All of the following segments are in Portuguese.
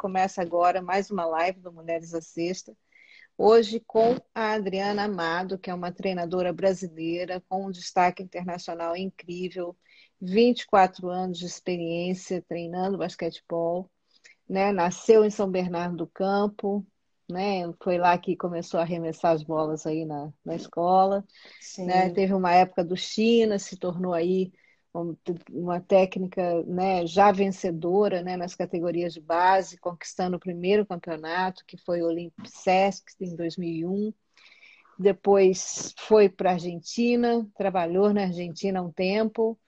começa agora mais uma live do Mulheres à Sexta. Hoje com a Adriana Amado, que é uma treinadora brasileira com um destaque internacional incrível, 24 anos de experiência treinando basquetebol, né? Nasceu em São Bernardo do Campo, né? Foi lá que começou a arremessar as bolas aí na, na escola, né? Teve uma época do China, se tornou aí uma técnica né, já vencedora né, nas categorias de base, conquistando o primeiro campeonato, que foi o Olympic Sesc em 2001. Depois foi para a Argentina, trabalhou na Argentina um tempo,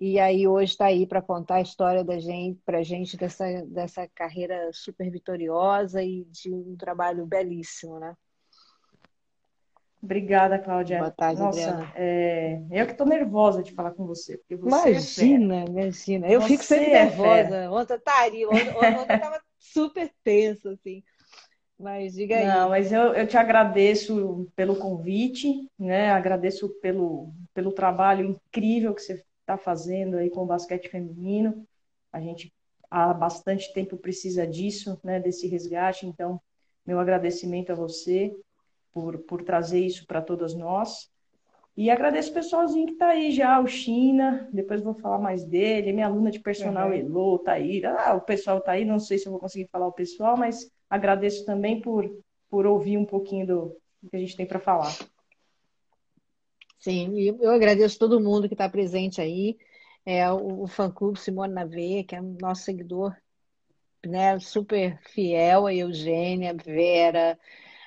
e aí hoje está aí para contar a história da gente, para a gente dessa, dessa carreira super vitoriosa e de um trabalho belíssimo, né? Obrigada, Cláudia. Boa tarde, Nossa, é... eu que estou nervosa de falar com você. Você imagina, é imagina. Eu você fico sempre é nervosa. Ontem estaria, ontem, ontem eu estava super tensa, assim. Mas diga aí. Não, mas eu, eu te agradeço pelo convite, né? Agradeço pelo, pelo trabalho incrível que você está fazendo aí com o basquete feminino. A gente há bastante tempo precisa disso, né? Desse resgate. Então, meu agradecimento a você por, por trazer isso para todas nós. E agradeço o pessoalzinho que está aí já, o China, depois vou falar mais dele, minha aluna de personal uhum. Elo, tá aí. Ah, o pessoal está aí, não sei se eu vou conseguir falar o pessoal, mas agradeço também por, por ouvir um pouquinho do, do que a gente tem para falar. Sim, eu agradeço todo mundo que está presente aí. É, o, o fã-clube Simone na Veia, que é nosso seguidor né, super fiel, a Eugênia, Vera,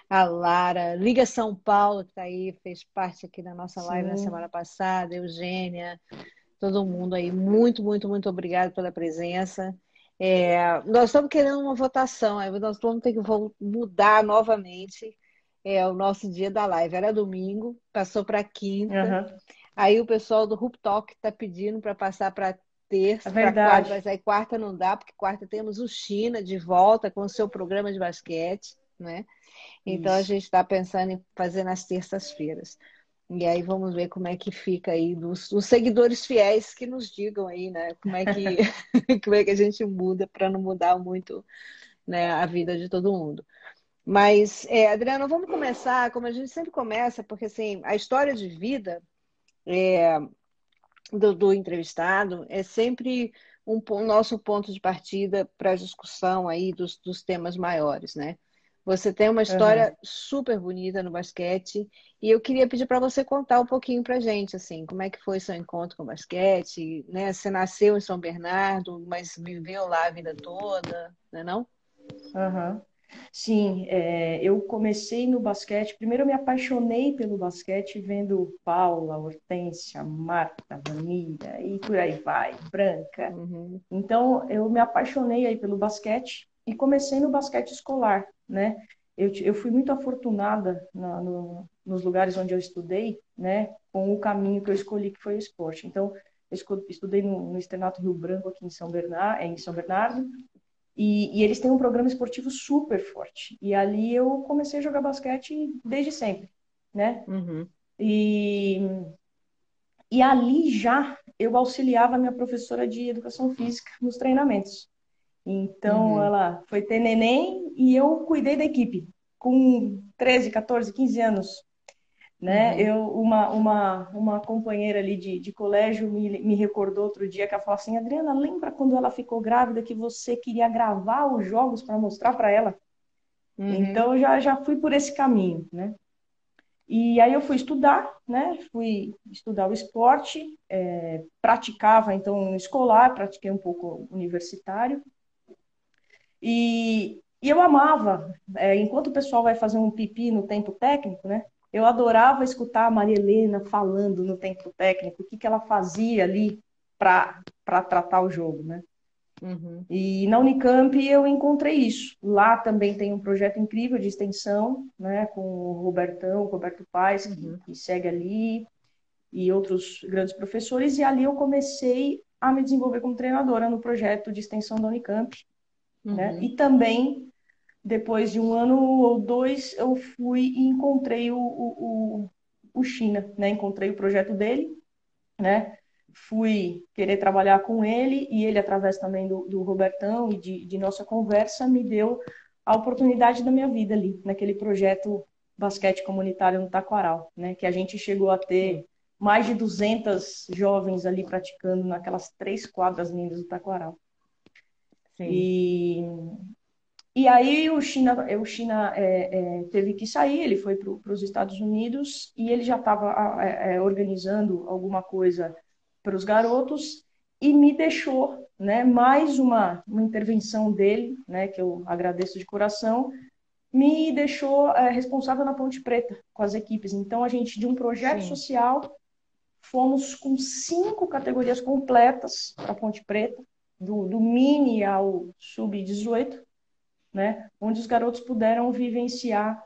a Lara, Liga São Paulo, que está aí, fez parte aqui da nossa live Sim. na semana passada, Eugênia, todo mundo aí. Muito, muito, muito obrigado pela presença. É, nós estamos querendo uma votação, aí nós vamos ter que mudar novamente é, o nosso dia da live. Era domingo, passou para quinta. Uhum. Aí o pessoal do Rup Talk está pedindo para passar para terça, é para quarta, mas aí quarta não dá, porque quarta temos o China de volta com o seu programa de basquete, né? Então Isso. a gente está pensando em fazer nas terças-feiras. E aí vamos ver como é que fica aí dos, dos, seguidores fiéis que nos digam aí, né? Como é que, como é que a gente muda para não mudar muito né, a vida de todo mundo. Mas, é, Adriana, vamos começar como a gente sempre começa, porque assim, a história de vida é, do, do, entrevistado é sempre um, um nosso ponto de partida para a discussão aí dos, dos temas maiores, né? Você tem uma história uhum. super bonita no basquete e eu queria pedir para você contar um pouquinho para gente, assim, como é que foi seu encontro com o basquete, né? Você nasceu em São Bernardo, mas viveu lá a vida toda, né não? Uhum. Sim, é, eu comecei no basquete. Primeiro, eu me apaixonei pelo basquete vendo Paula, Hortência, Marta, Vanilla e por aí vai, Branca. Uhum. Então, eu me apaixonei aí pelo basquete e comecei no basquete escolar, né? Eu, eu fui muito afortunada na, no, nos lugares onde eu estudei, né? Com o caminho que eu escolhi, que foi o esporte. Então, eu estudei no, no Externato Rio Branco, aqui em São Bernardo, em São Bernardo e, e, eles têm um programa esportivo super forte. E ali eu comecei a jogar basquete desde sempre, né? Uhum. E, e ali já eu auxiliava a minha professora de educação física nos treinamentos. Então, uhum. ela foi ter neném e eu cuidei da equipe. Com 13, 14, 15 anos, né? Uhum. Eu, uma, uma, uma companheira ali de, de colégio me, me recordou outro dia que ela falou assim: Adriana, lembra quando ela ficou grávida que você queria gravar os jogos para mostrar para ela? Uhum. Então, eu já, já fui por esse caminho, né? E aí eu fui estudar, né? Fui estudar o esporte, é, praticava então no escolar, pratiquei um pouco universitário. E, e eu amava, é, enquanto o pessoal vai fazer um pipi no tempo técnico, né? Eu adorava escutar a Maria Helena falando no tempo técnico, o que, que ela fazia ali para tratar o jogo, né? Uhum. E na Unicamp eu encontrei isso. Lá também tem um projeto incrível de extensão, né, com o Robertão, o Roberto Paes, uhum. que, que, segue ali, e outros grandes professores. E ali eu comecei a me desenvolver como treinadora no projeto de extensão da Unicamp. Né? Uhum. Né? E também depois de um ano ou dois, eu fui e encontrei o, o, o China, né? Encontrei o projeto dele, né? fui querer trabalhar com ele e ele, através também do, do Robertão e de, de, nossa conversa, me deu a oportunidade da minha vida ali, naquele projeto basquete comunitário no Taquaral, né? Que a gente chegou a ter mais de 200 jovens ali praticando naquelas três quadras lindas do Taquaral. Sim. E, e aí o China, o China é, é, teve que sair, ele foi para os Estados Unidos e ele já estava é, é, organizando alguma coisa para os garotos e me deixou, né, mais uma, uma intervenção dele, né, que eu agradeço de coração, me deixou é, responsável na Ponte Preta com as equipes. Então a gente de um projeto Sim. social fomos com cinco categorias completas para Ponte Preta, do, do mini ao sub-18 né, onde os garotos puderam vivenciar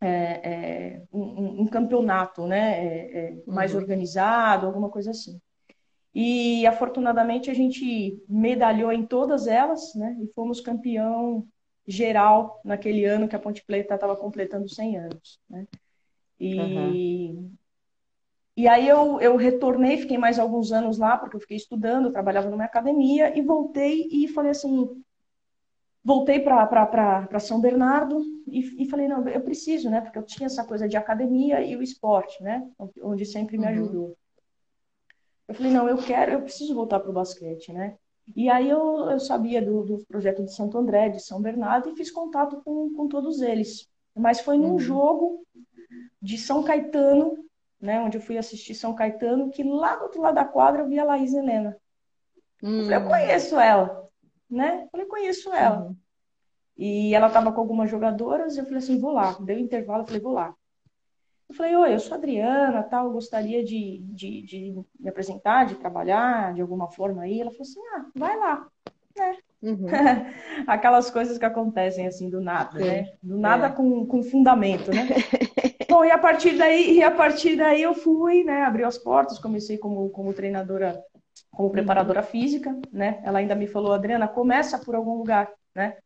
é, é, um, um, campeonato né, é, é, mais uhum. organizado, alguma coisa assim. E afortunadamente a gente medalhou em todas elas, né, e fomos campeão geral naquele ano que a Ponte Preta estava completando 100 anos, né. E, uhum. E aí eu, eu retornei, fiquei mais alguns anos lá, porque eu fiquei estudando, trabalhava numa academia, e voltei e falei assim, voltei para São Bernardo e, e, falei, não, eu preciso, né? Porque eu tinha essa coisa de academia e o esporte, né? Onde sempre me uhum. ajudou. Eu falei, não, eu quero, eu preciso voltar para o basquete, né? E aí eu, eu sabia do, do projeto de Santo André, de São Bernardo, e fiz contato com, com todos eles. Mas foi num uhum. jogo de São Caetano, né? Onde eu fui assistir São Caetano, que lá do outro lado da quadra eu vi a Laís Helena. Uhum. Eu falei, eu hum. conheço ela né? Eu falei, conheço ela. Uhum. E ela estava com algumas jogadoras, eu falei assim, vou lá. Deu intervalo, eu falei, vou lá. Eu falei, oi, eu sou Adriana, tal, gostaria de, de, de, me apresentar, de trabalhar de alguma forma aí. Ela falou assim, ah, vai lá, né? Uhum. Aquelas coisas que acontecem assim do nada, Sim. né? Do nada é. com, com fundamento, né? Bom, e a partir daí, e a partir daí eu fui, né? Abri as portas, comecei como, como treinadora como preparadora física, né? Ela ainda me falou, Adriana, começa por algum lugar, né?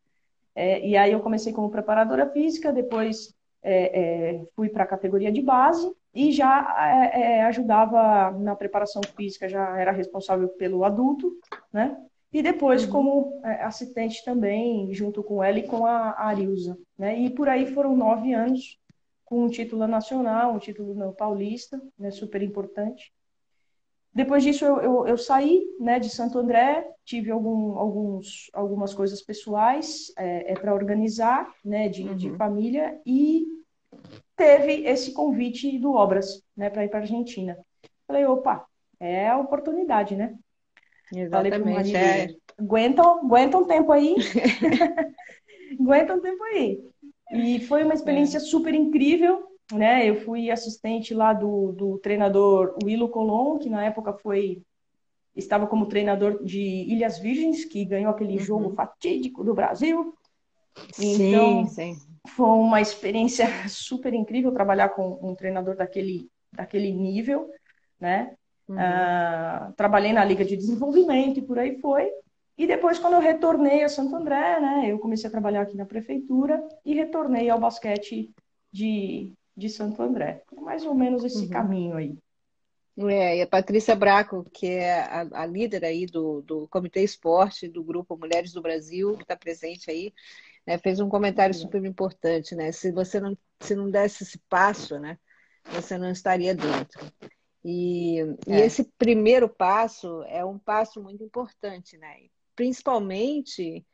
É, e aí eu comecei como preparadora física, depois é, é, fui para a categoria de base e já é, é, ajudava na preparação física, já era responsável pelo adulto, né? E depois uhum. como é, assistente também, junto com ela e com a Arilza, né? E por aí foram nove anos com um título nacional, um título no paulista, né? Super importante. Depois disso, eu, eu, eu, saí né, de Santo André, tive algum, alguns, algumas coisas pessoais é, é para organizar, né, de, uhum. de, família, e teve esse convite do Obras né, para ir para a Argentina. Falei, opa, é a oportunidade, né? Exatamente. Falei é... aguenta, aguenta um tempo aí. aguenta um tempo aí. E foi uma experiência é. super incrível, né? Eu fui assistente lá do, do treinador Willo Colom, que na época foi estava como treinador de Ilhas Virgens, que ganhou aquele uhum. jogo fatídico do Brasil. Sim, então, sim. foi uma experiência super incrível trabalhar com um treinador daquele, daquele nível, né? Uhum. Uh, trabalhei na Liga de Desenvolvimento e por aí foi. E depois, quando eu retornei a Santo André, né, eu comecei a trabalhar aqui na prefeitura e retornei ao basquete de, de Santo André. Mais ou menos esse uhum. caminho aí. É, e a Patrícia Braco, que é a, a, líder aí do, do Comitê Esporte do Grupo Mulheres do Brasil, que está presente aí, né, fez um comentário super importante, né? Se você não, se não desse esse passo, né, você não estaria dentro. E, é. e esse primeiro passo é um passo muito importante, né? Principalmente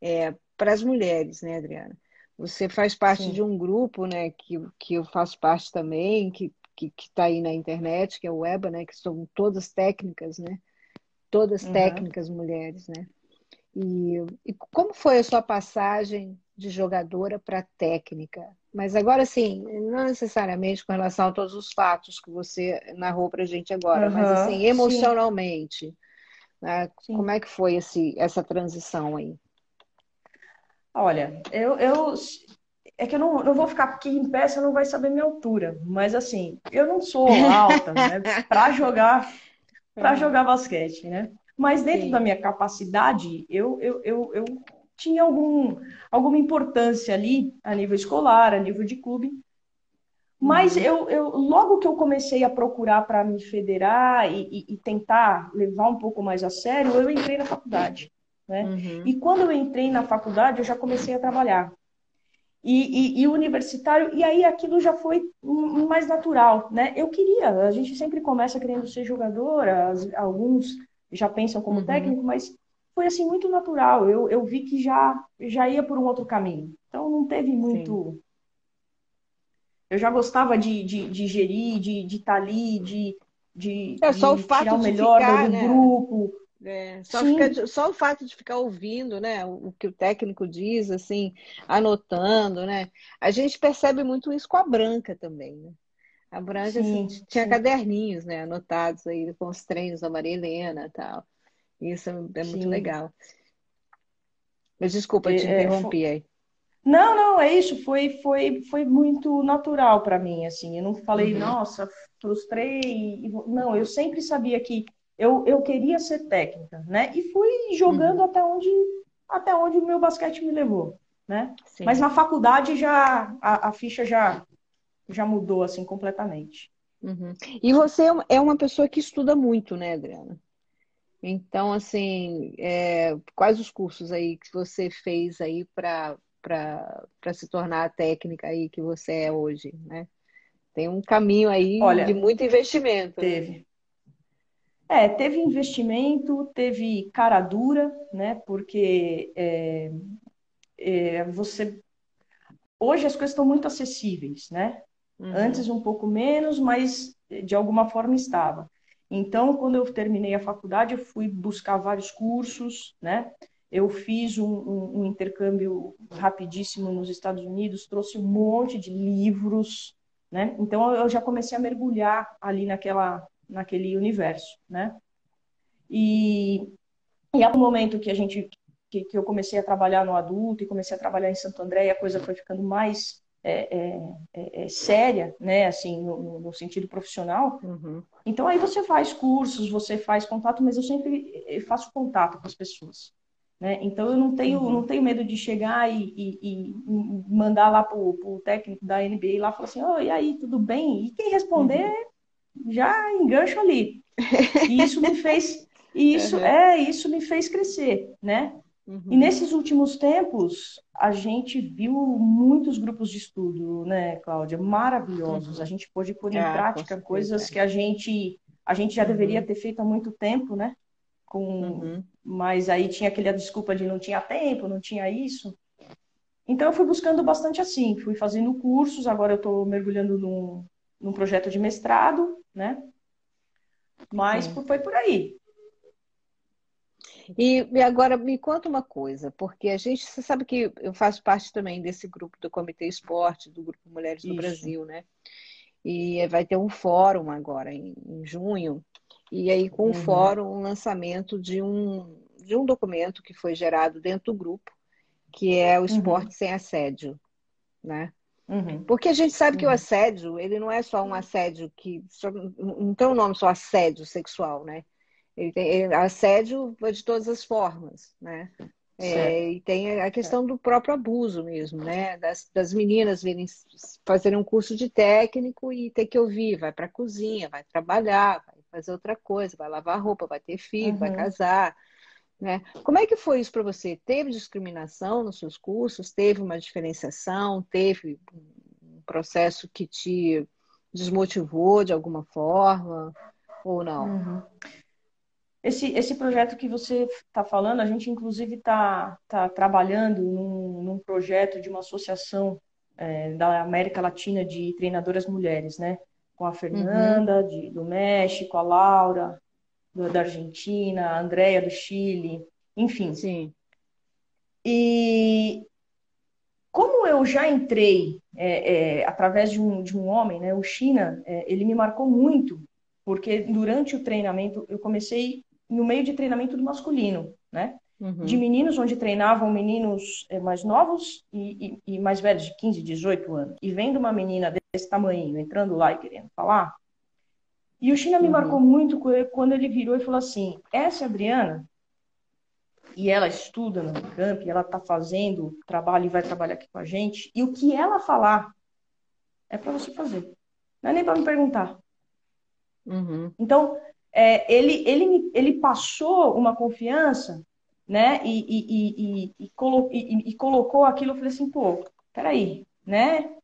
é, para as mulheres, né, Adriana? Você faz parte Sim. de um grupo, né, que, que eu faço parte também, que que está aí na internet, que é o EBA, né, que são todas técnicas, né, todas uhum. técnicas mulheres, né. E, e como foi a sua passagem de jogadora para técnica? Mas agora, sim, não necessariamente com relação a todos os fatos que você narrou para a gente agora, uhum. mas assim, emocionalmente, né? como é que foi esse, essa transição aí? Olha, eu, eu é que eu não, não vou ficar aqui em pé, você não vai saber minha altura. Mas assim, eu não sou alta, né? Para jogar, para uhum. jogar basquete, né? Mas dentro Sim. da minha capacidade, eu, eu, eu, eu tinha algum, alguma importância ali a nível escolar, a nível de clube. Mas uhum. eu, eu, logo que eu comecei a procurar para me federar e, e, e, tentar levar um pouco mais a sério, eu entrei na faculdade. Né? Uhum. E quando eu entrei na faculdade, eu já comecei a trabalhar. E, e, e, universitário, e aí aquilo já foi mais natural, né? Eu queria, a gente sempre começa querendo ser jogadora, alguns já pensam como uhum. técnico, mas foi assim muito natural. Eu, eu vi que já, já ia por um outro caminho. Então não teve muito. Sim. Eu já gostava de, de, de gerir, de estar tá ali, de, de, é, só de o fato tirar o melhor ficar, do né? grupo. É, só, fica, só, o fato de ficar ouvindo, né, o, que o técnico diz, assim, anotando, né? A gente percebe muito isso com a Branca também, né? A Branca assim, sim, tinha sim. caderninhos, né, anotados aí com os treinos da Maria Helena e tal. Isso é muito sim. legal. Mas desculpa, te é, interrompi aí. Não, não, é isso. Foi, foi, foi muito natural para mim, assim. Eu não falei, uhum. nossa, frustrei. Não, eu sempre sabia que eu, eu queria ser técnica, né? E fui jogando uhum. até onde até onde o meu basquete me levou, né? Sim. Mas na faculdade já a, a, ficha já já mudou assim completamente. Uhum. E você é uma pessoa que estuda muito, né, Adriana? Então, assim, é, quais os cursos aí que você fez aí para para se tornar a técnica aí que você é hoje, né? Tem um caminho aí Olha, de muito investimento. Né? Teve. Né? É, teve investimento, teve cara dura, né? Porque é, é, você hoje as coisas estão muito acessíveis, né? Uhum. Antes um pouco menos, mas de alguma forma estava. Então, quando eu terminei a faculdade, eu fui buscar vários cursos, né? Eu fiz um, um, um, intercâmbio rapidíssimo nos Estados Unidos, trouxe um monte de livros, né? Então eu já comecei a mergulhar ali naquela, naquele universo, né? E, e é um momento que a gente que, que, eu comecei a trabalhar no adulto e comecei a trabalhar em Santo André, e a coisa foi ficando mais é, é, é, é séria, né? Assim, no, no sentido profissional. Uhum. Então aí você faz cursos, você faz contato, mas eu sempre faço contato com as pessoas. Né? Então eu não tenho, uhum. não tenho medo de chegar e, e, e mandar lá para o técnico da NBA lá falar assim, oh, e aí, tudo bem? E quem responder uhum. já engancho ali. E isso me fez, isso uhum. é, isso me fez crescer, né? Uhum. E nesses últimos tempos, a gente viu muitos grupos de estudo, né, Cláudia? Maravilhosos. Uhum. A gente pôde pôr em ah, prática coisas que a gente, a gente já deveria uhum. ter feito há muito tempo, né? Com. Mas aí tinha aquela desculpa de não tinha tempo, não tinha isso. Então eu fui buscando bastante assim, fui fazendo cursos, agora eu estou mergulhando num, num projeto de mestrado, né? Mas Sim. foi por aí. E, e, agora me conta uma coisa, porque a gente, você sabe que eu faço parte também desse grupo do Comitê Esporte, do Grupo Mulheres do Isso. Brasil, né? E vai ter um fórum agora em, em junho, e aí, com uhum. o fórum, um lançamento de um, de um documento que foi gerado dentro do grupo, que é o uhum. esporte uhum. sem assédio, né? Uhum. Porque a gente sabe que o uhum. assédio, ele não é só um assédio que... Só, não tem o um nome só assédio sexual, né? Ele tem, ele, assédio de todas as formas, né? É, e tem a questão do próprio abuso mesmo, né? Das, das meninas virem fazer um curso de técnico e ter que ouvir, vai para a cozinha, vai trabalhar, vai fazer outra coisa, vai lavar roupa, vai ter filho, uhum. vai casar. Né? Como é que foi isso para você? Teve discriminação nos seus cursos? Teve uma diferenciação? Teve um processo que te desmotivou de alguma forma ou não? Uhum. Esse, esse projeto que você está falando, a gente inclusive está tá trabalhando num, num, projeto de uma associação é, da América Latina de treinadoras mulheres, né? Com a Fernanda uhum. de, do México, a Laura do, da Argentina, a Andrea do Chile, enfim. Sim. E como eu já entrei é, é, através de um, de um homem, né? O China, é, ele me marcou muito, porque durante o treinamento eu comecei no meio de treinamento do masculino, né? Uhum. De meninos onde treinavam meninos eh, mais novos e, e, e, mais velhos, de 15, 18 anos. E vendo uma menina desse tamanho entrando lá e querendo falar. E o China me uhum. marcou muito quando ele virou e falou assim: essa é Adriana, e ela estuda no camp, ela está fazendo trabalho e vai trabalhar aqui com a gente, e o que ela falar É para você fazer. Não é nem para me perguntar. Uhum. Então, é, ele, ele, ele passou uma confiança, né? E, e, e, e, colo, e, colocou aquilo, eu falei assim, pô, peraí, né?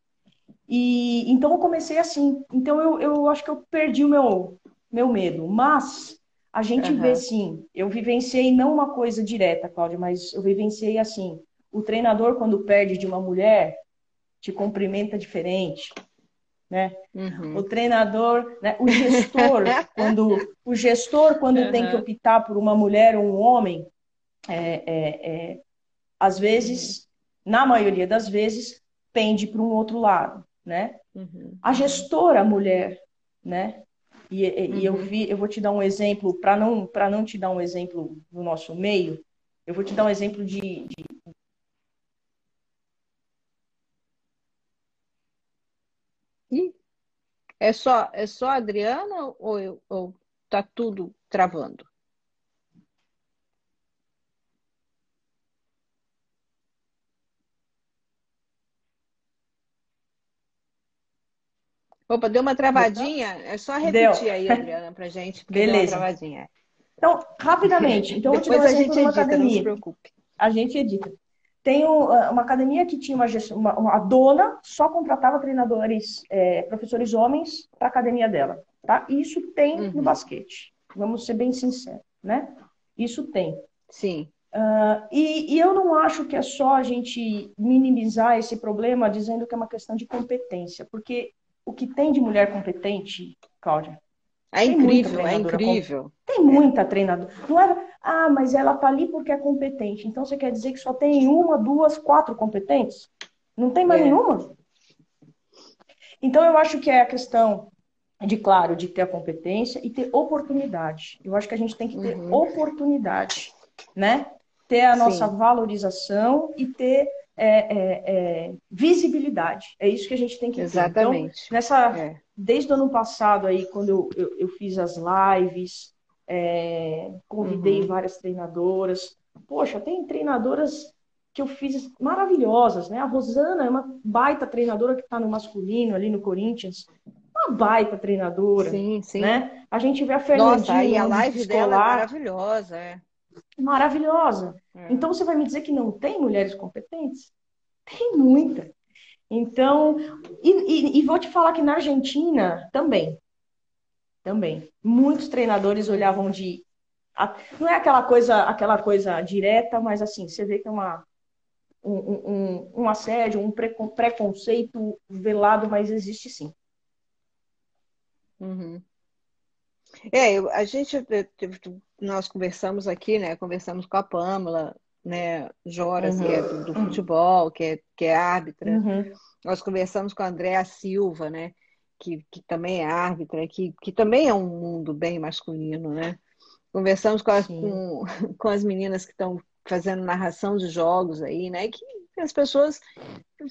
E então eu comecei assim. Então eu, eu acho que eu perdi o meu, meu medo. Mas a gente uhum. vê sim, eu vivenciei não uma coisa direta, Cláudia, mas eu vivenciei assim. O treinador, quando perde de uma mulher, te cumprimenta diferente né? Uhum. O treinador, né? o gestor, quando o gestor quando uhum. tem que optar por uma mulher ou um homem, é, é, é às vezes, uhum. na maioria das vezes, pende para um outro lado, né? Uhum. A gestora mulher, né? E, e eu uhum. vi, eu vou te dar um exemplo para não para não te dar um exemplo do nosso meio, eu vou te dar um exemplo de, de É só, é só a Adriana ou, ou tá tudo travando? Opa, deu uma travadinha. É só repetir deu. aí, Adriana, pra gente. Beleza. travadinha. Então, rapidamente. Então, Depois eu a gente edita, academia. não se preocupe. A gente edita. Tem uma academia que tinha uma, uma, uma dona só contratava treinadores, é, professores homens para a academia dela, tá? Isso tem uhum. no basquete. Vamos ser bem sinceros, né? Isso tem. Sim. Uh, e, e, eu não acho que é só a gente minimizar esse problema dizendo que é uma questão de competência, porque o que tem de mulher competente, Cláudia, é incrível, é incrível. Tem muita treinadora. Não é, ah, mas ela tá ali porque é competente. Então você quer dizer que só tem uma, duas, quatro competentes? Não tem mais é. nenhuma? Então eu acho que é a questão de, claro, de ter a competência e ter oportunidade. Eu acho que a gente tem que ter uhum. oportunidade, né? Ter a nossa Sim. valorização e ter é, é, é, visibilidade. É isso que a gente tem que ter. Então, Exatamente. Então, nessa, é. desde o ano passado aí, quando eu, eu, eu fiz as lives, é, convidei uhum. várias treinadoras. Poxa, tem treinadoras que eu fiz maravilhosas, né? A Rosana é uma baita treinadora que está no masculino ali no Corinthians. Uma baita treinadora. Sim, sim. Né? A gente vê a Fernandinha. Nossa, e a live dela é maravilhosa, é maravilhosa. É. Então você vai me dizer que não tem mulheres competentes? Tem muita. Então, e, e, e, vou te falar que na Argentina também. Também. Muitos treinadores olhavam de. Não é aquela coisa, aquela coisa direta, mas assim, você vê que é uma, um, um, um assédio, um preconceito velado, mas existe sim. Uhum. É, eu, a gente, nós conversamos aqui, né? Conversamos com a Pâmela, né? Joras, uhum. que é do, do, futebol, que é, que é árbitra. Uhum. Nós conversamos com a Andréa Silva, né? Que, que também é árbitra, que, que também é um mundo bem masculino, né? Conversamos com as, com, com as meninas que estão fazendo narração de jogos aí, né? Que as pessoas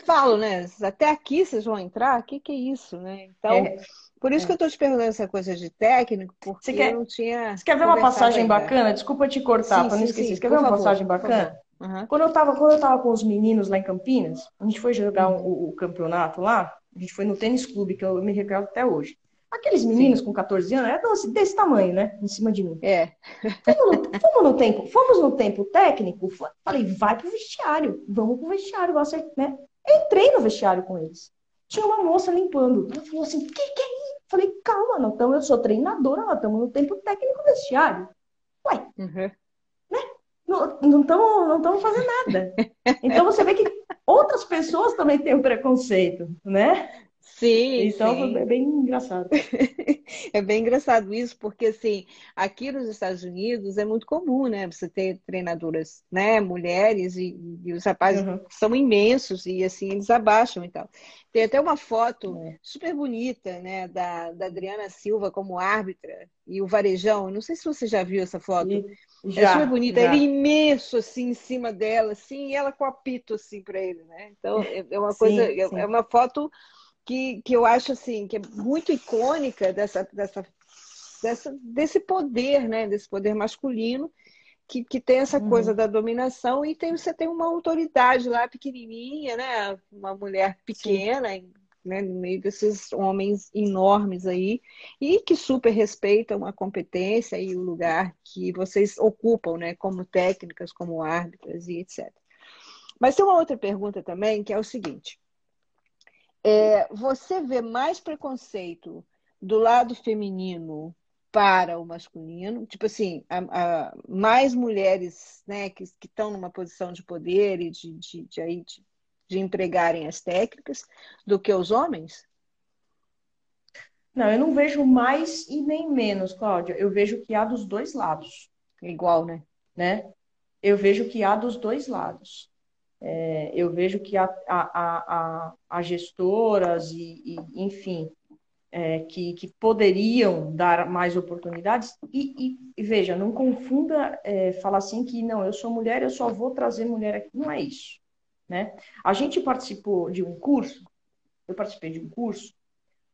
falam, né? Até aqui vocês vão entrar? O que, que é isso, né? Então, é. Por isso é. que eu estou te perguntando essa coisa de técnico, porque você quer, eu não tinha. Você quer ver uma passagem ainda. bacana? Desculpa te cortar, para não esquecer. Sim, você quer ver uma favor, passagem bacana? Uhum. Quando, eu estava quando eu tava com os meninos lá em Campinas, a gente foi jogar uhum. o, o, campeonato lá, a gente foi no tênis clube, que eu me recordo até hoje. Aqueles meninos sim. com 14 anos, é desse, desse tamanho, né? Em cima de mim. É. Fomos no, fomos no tempo, fomos no tempo técnico, falei, vai pro vestiário, vamos pro vestiário, você, né? Entrei no vestiário com eles. Tinha uma moça limpando. Ela falou assim: que que é Falei, calma, não estamos, eu sou treinadora, nós estamos no tempo técnico vestiário. Ué, uhum. né? Não estamos não não fazendo nada. Então você vê que outras pessoas também têm o preconceito, né? Sim, então sim. é bem engraçado. é bem engraçado isso, porque assim, aqui nos Estados Unidos é muito comum, né? Você ter treinadoras, né, mulheres e, e os rapazes uhum. são imensos e assim eles abaixam e tal. Tem até uma foto é. super bonita, né, da, da Adriana Silva como árbitra e o Varejão. Não sei se você já viu essa foto. E, é já, é super bonita. Já. Ele imenso assim em cima dela, assim, e ela com apito assim para ele, né? Então é, é uma coisa, sim, é, sim. é uma foto que, que eu acho assim que é muito icônica dessa, dessa, dessa desse poder, né, desse poder masculino que, que tem essa uhum. coisa da dominação e tem, você tem uma autoridade lá pequenininha, né, uma mulher pequena Sim. né, no meio desses homens enormes aí, e que super respeitam a competência e o lugar que vocês ocupam, né, como técnicas, como árbitras e etc. Mas tem uma outra pergunta também, que é o seguinte: é, você vê mais preconceito do lado feminino para o masculino, tipo assim, a, a, mais mulheres né, que, estão numa posição de poder e de, de, de, aí, de, de empregarem as técnicas do que os homens? Não, eu não vejo mais e nem menos, Cláudia. Eu vejo que há dos dois lados. Igual, né? né? Eu vejo que há dos dois lados. É, eu vejo que há, há, há, há gestoras e, e enfim, é, que, que, poderiam dar mais oportunidades. E, e, e veja, não confunda é, falar assim que não, eu sou mulher, eu só vou trazer mulher aqui. Não é isso. Né? A gente participou de um curso, eu participei de um curso,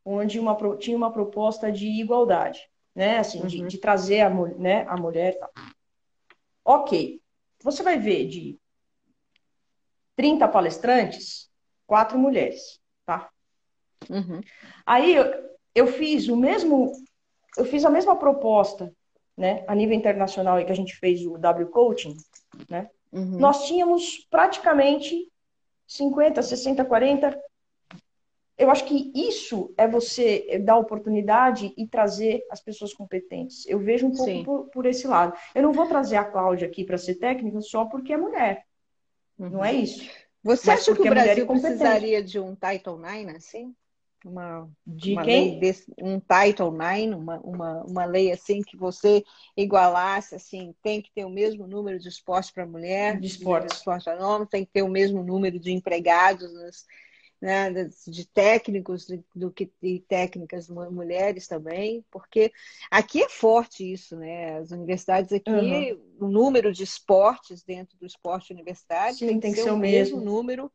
onde uma, tinha uma proposta de igualdade, né? Assim, uhum. de, de, trazer a, né, a mulher. Tá. Ok, você vai ver de 30 palestrantes, quatro mulheres, tá? Uhum. Aí eu, eu fiz o mesmo, eu fiz a mesma proposta, né, a nível internacional, que a gente fez o W Coaching, né? Uhum. Nós tínhamos praticamente 50, 60, 40. Eu acho que isso é você dar oportunidade e trazer as pessoas competentes. Eu vejo um pouco por, por, esse lado. Eu não vou trazer a Cláudia aqui para ser técnica só porque é mulher. Uhum. Não é isso. Você Mas acha que o Brasil precisaria de um Title IX assim? uma, de uma quem? lei desse, um Title IX, uma, uma, uma lei assim que você igualasse, assim, tem que ter o mesmo número de esporte para mulher, de esporte, de esporte para homem, tem que ter o mesmo número de empregados nas, né, de técnicos do que de técnicas mulheres também, porque aqui é forte isso, né? As universidades aqui, uhum. o número de esportes dentro do esporte universitário Sim, tem, tem que ser, o mesmo, mesmo número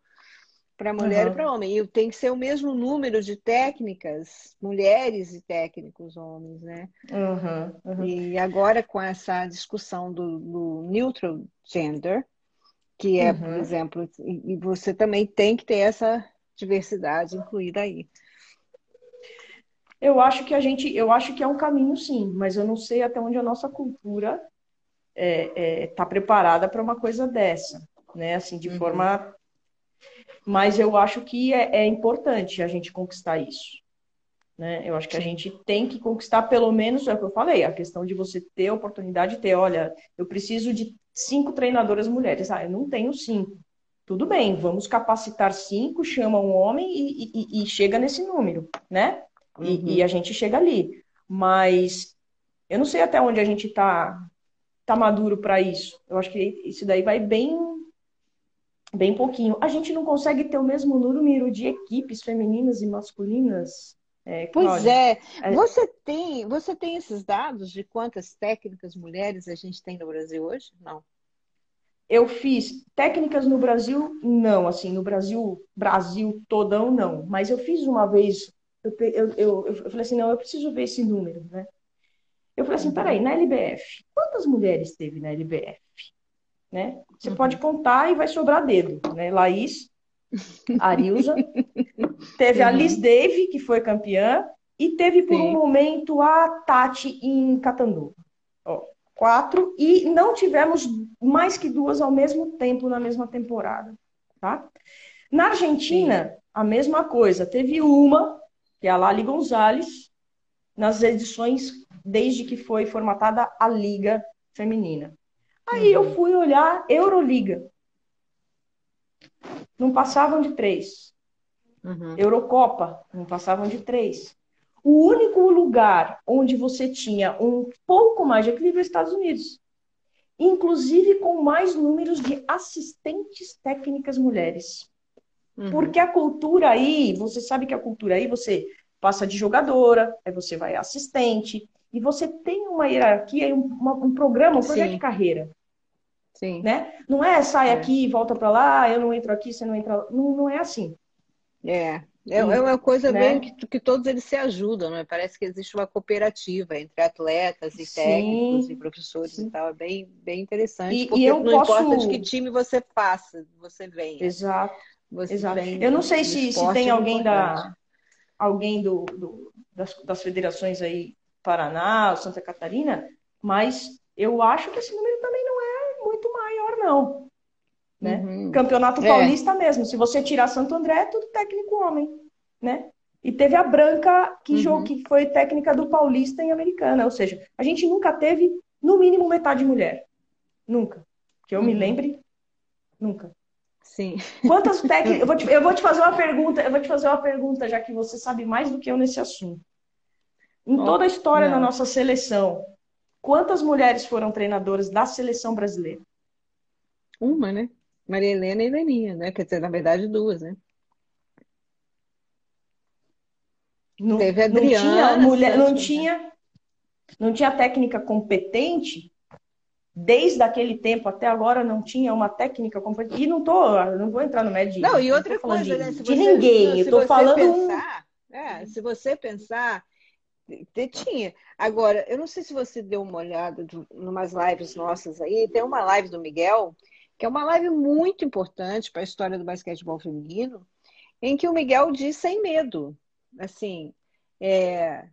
para mulher uhum. e para homem. E tem que ser o mesmo número de técnicas, mulheres e técnicos homens, né? Uhum. Uhum. E agora com essa discussão do, do neutral gender, que é, por exemplo, e você também tem que ter essa diversidade incluída aí. Eu acho que a gente, eu acho que é um caminho sim, mas eu não sei até onde a nossa cultura está é, é, tá preparada para uma coisa dessa, né? Assim, de uhum. forma mas eu acho que é, é importante a gente conquistar isso. Né? Eu acho que Sim. a gente tem que conquistar pelo menos, é o que eu falei, a questão de você ter a oportunidade de ter, olha, eu preciso de cinco treinadoras mulheres. Ah, eu não tenho cinco. Tudo bem, vamos capacitar cinco, chama um homem e, e, e chega nesse número, né? Uhum. E, e, a gente chega ali. Mas eu não sei até onde a gente está tá maduro para isso. Eu acho que isso daí vai bem bem pouquinho. A gente não consegue ter o mesmo número de equipes femininas e masculinas. É, pois é. é. Você tem, você tem esses dados de quantas técnicas mulheres a gente tem no Brasil hoje? Não. Eu fiz técnicas no Brasil, não, assim, no Brasil, Brasil todão, não. Mas eu fiz uma vez, eu, eu, eu, eu falei assim, não, eu preciso ver esse número, né? Eu falei assim, uhum. peraí, na LBF, quantas mulheres teve na LBF? né? Você uhum. pode contar e vai sobrar dedo, né? Laís, Arilza, teve uhum. a Liz Dave, que foi campeã, e teve por Sim. um momento a Tati em Catanduva. Ó, quatro, e não tivemos mais que duas ao mesmo tempo na mesma temporada, tá? Na Argentina, a mesma coisa. Teve uma, que é a Lali Gonzalez, nas edições desde que foi formatada a Liga Feminina. Aí uhum. eu fui olhar Euroliga. Não passavam de três. Uhum. Eurocopa, não passavam de três. O único lugar onde você tinha um pouco mais de equilíbrio é os Estados Unidos. Inclusive com mais números de assistentes técnicas mulheres. Uhum. Porque a cultura aí, você sabe que a cultura aí, você passa de jogadora, aí você vai assistente, e você tem uma hierarquia, um, um programa, um projeto Sim. de carreira. Sim. Né? Não é sai é. aqui, volta para lá, eu não entro aqui, você não entra lá. Não, não é assim. É. É, é uma coisa né? bem que, que, todos eles se ajudam, né? Parece que existe uma cooperativa entre atletas e Sim. técnicos e professores Sim. e tal. É bem, bem interessante. E, porque e eu não posso... importa de que time você passa, você vem. Exato. Você Exato. Vem eu não sei se, se tem alguém da alguém do, do das, das federações aí, Paraná, Santa Catarina, mas eu acho que esse número também não é muito maior, não. Né? Uhum. Campeonato é. Paulista mesmo. Se você tirar Santo André, é tudo técnico homem, né? E teve a Branca, que, uhum. jogo, que foi técnica do Paulista em Americana. Ou seja, a gente nunca teve, no mínimo, metade mulher. Nunca. Que eu uhum. me lembre, nunca. Sim. Quantas técnicas. Eu vou, te, eu vou te fazer uma pergunta, eu vou te fazer uma pergunta, já que você sabe mais do que eu nesse assunto. Em oh, toda a história não. da nossa seleção, quantas mulheres foram treinadoras da seleção brasileira? Uma, né? Maria Helena e Leninha, né? Quer dizer, na verdade, duas, né? Não, Teve a Adriana. Não tinha, mulher, não tinha, não tinha técnica competente desde aquele tempo até agora não tinha uma técnica competente. E não tô, não vou entrar no médio. Não, e outra coisa, de, né? Se de você, ninguém. Se, eu tô falando pensar, é, se você pensar, tinha. Agora, eu não sei se você deu uma olhada em umas lives nossas aí. Tem uma live do Miguel que é uma live muito importante para a história do basquetebol feminino, em que o Miguel diz sem medo, assim, é,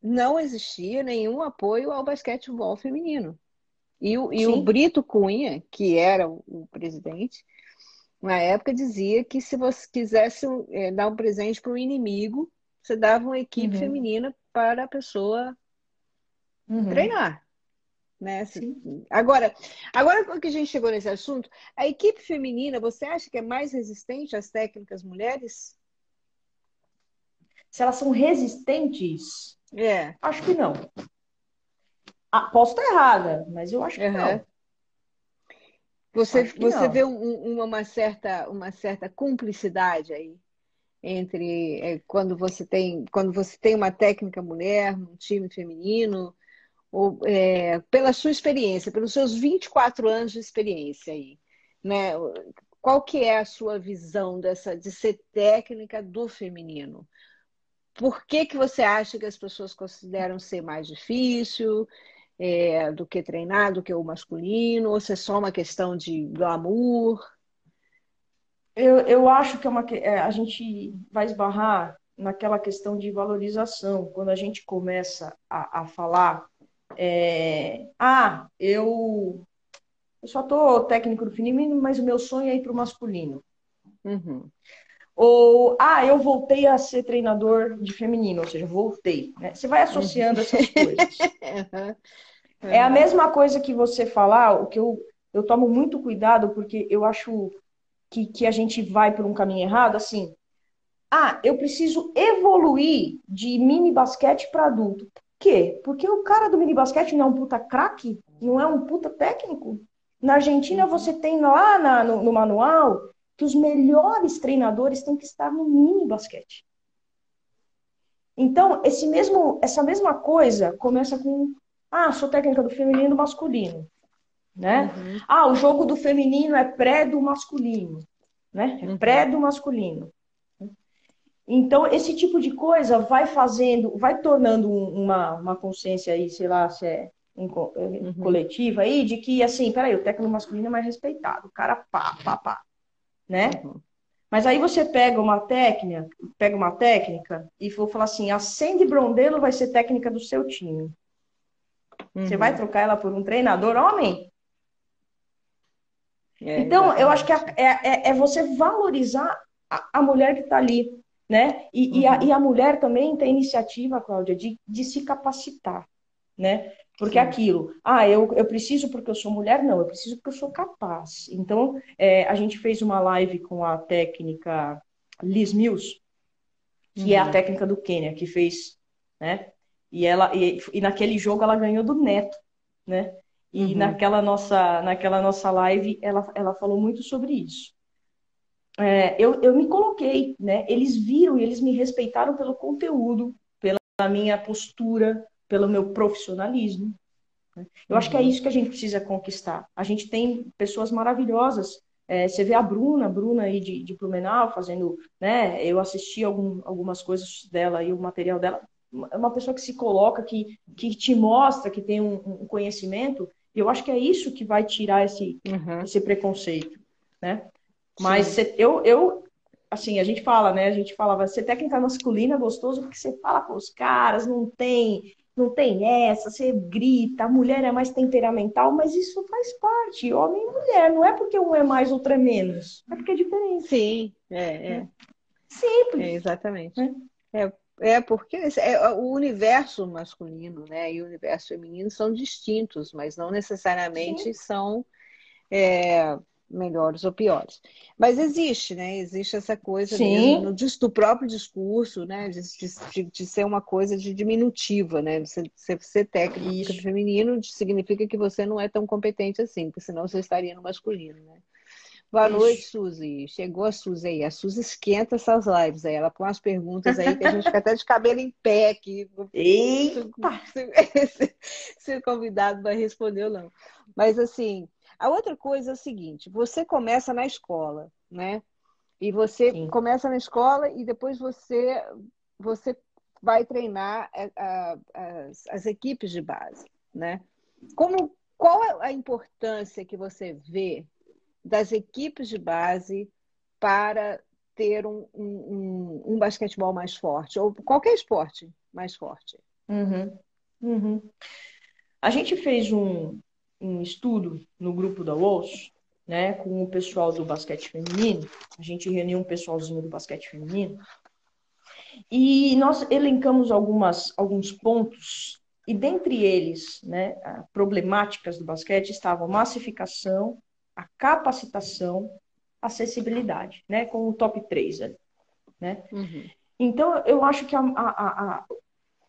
não existia nenhum apoio ao basquetebol feminino. E o, e o Brito Cunha, que era o presidente, na época dizia que se você quisesse é, dar um presente para o inimigo, você dava uma equipe uhum. feminina para a pessoa uhum. treinar. Né? Agora, agora que a gente chegou nesse assunto, a equipe feminina, você acha que é mais resistente às técnicas mulheres? Se elas são resistentes? É. Acho que não. Ah, posso estar errada, mas eu acho que uhum. não. Você, você não. vê um, uma, certa, uma certa cumplicidade aí entre é, quando você tem quando você tem uma técnica mulher, um time feminino, ou, é, pela sua experiência, pelos seus 24 anos de experiência aí, né? Qual que é a sua visão dessa de ser técnica do feminino? Por que, que você acha que as pessoas consideram ser mais difícil é, do que treinar, do que o masculino? Ou se é só uma questão de glamour? Eu, eu acho que é uma, é, a gente vai esbarrar naquela questão de valorização. Quando a gente começa a, a falar é, ah, eu, eu só tô técnico do feminino, mas o meu sonho é ir para o masculino. Uhum. Ou, ah, eu voltei a ser treinador de feminino, ou seja, voltei. Né? Você vai associando essas coisas. uhum. É a mesma coisa que você falar, o que eu, eu tomo muito cuidado, porque eu acho que, que a gente vai por um caminho errado, assim. Ah, eu preciso evoluir de mini basquete para adulto quê? Porque o cara do mini basquete não é um puta craque, não é um puta técnico. Na Argentina uhum. você tem lá na, no, no, manual que os melhores treinadores têm que estar no mini basquete. Então, esse mesmo, essa mesma coisa começa com ah, sou técnica do feminino e do masculino. Né? Uhum. Ah, o jogo do feminino é pré do masculino. Né? É pré do masculino. Então, esse tipo de coisa vai fazendo, vai tornando uma, uma consciência aí, sei lá, se é em, uhum. coletiva aí, de que, assim, peraí, o técnico masculino é mais respeitado, o cara pá, pá, pá, né? Uhum. Mas aí você pega uma técnica, pega uma técnica e vou falar assim, a Sandy Brondelo vai ser técnica do seu time. Uhum. Você vai trocar ela por um treinador homem? É, então, exatamente. eu acho que é, é, é, você valorizar a, a mulher que está ali né? E, uhum. e, a, uhum. e a mulher também tem iniciativa, Cláudia, de, de se capacitar, né? Porque Sim. aquilo, ah, eu, eu preciso porque eu sou mulher? Não, eu preciso porque eu sou capaz. Então, é, a gente fez uma live com a técnica Liz Mills, que uhum. é a uhum. técnica do Quênia, que fez, né? E, ela, e, e naquele jogo ela ganhou do Neto, né? E uhum. naquela, nossa, naquela nossa live ela, ela falou muito sobre isso é, eu, eu me coloquei, né? Eles viram e eles me respeitaram pelo conteúdo, pela minha postura, pelo meu profissionalismo. Né? Eu uhum. acho que é uhum. isso que a gente precisa conquistar. A gente tem pessoas maravilhosas. É, você vê a Bruna, a Bruna aí de, de Blumenau, fazendo, né? Eu assisti algum, algumas coisas dela e o material dela. É uma pessoa que se coloca, que, que te mostra que tem um, um conhecimento. E eu acho que é isso que vai tirar esse, uhum. esse preconceito, né? Mas eu, eu, assim, a gente fala, né? A gente falava, ser técnica masculina é gostoso porque você fala com os caras, não tem, não tem essa, você grita, a mulher é mais temperamental, mas isso faz parte, homem e mulher, não é porque um é mais, outro é menos, é porque é diferente. Sim, é, é. Simples. É, exatamente. É. é. É, porque é, o universo masculino né, e o universo feminino são distintos, mas não necessariamente Sim. são é, melhores ou piores. Mas existe, né? Existe essa coisa mesmo, do próprio discurso, né? De, de, de, ser uma coisa de diminutiva, né? Você, ser técnico Isso. feminino significa que você não é tão competente assim, porque senão você estaria no masculino, né? Boa Isso. noite, Suzy. Chegou a Suzy aí. A Suzy esquenta essas lives aí. Ela põe umas perguntas aí que a gente fica até de cabelo em pé aqui. Eita! Se, se, se o convidado vai responder ou não. Mas assim, a outra coisa é o seguinte: você começa na escola, né? E você Sim. começa na escola e depois você você vai treinar a, a, as, as equipes de base, né? Como qual é a importância que você vê das equipes de base para ter um, um, um basquetebol mais forte ou qualquer esporte mais forte? Uhum. Uhum. A gente fez um, um estudo no grupo da UOS, né, com o pessoal do basquete feminino. A gente reuniu um pessoalzinho do basquete feminino. E nós elencamos algumas, alguns pontos, e dentre eles, né, problemáticas do basquete estavam massificação, a capacitação, acessibilidade, né, com o top 3 ali, né? Uhum. Então, eu acho que a, a, a,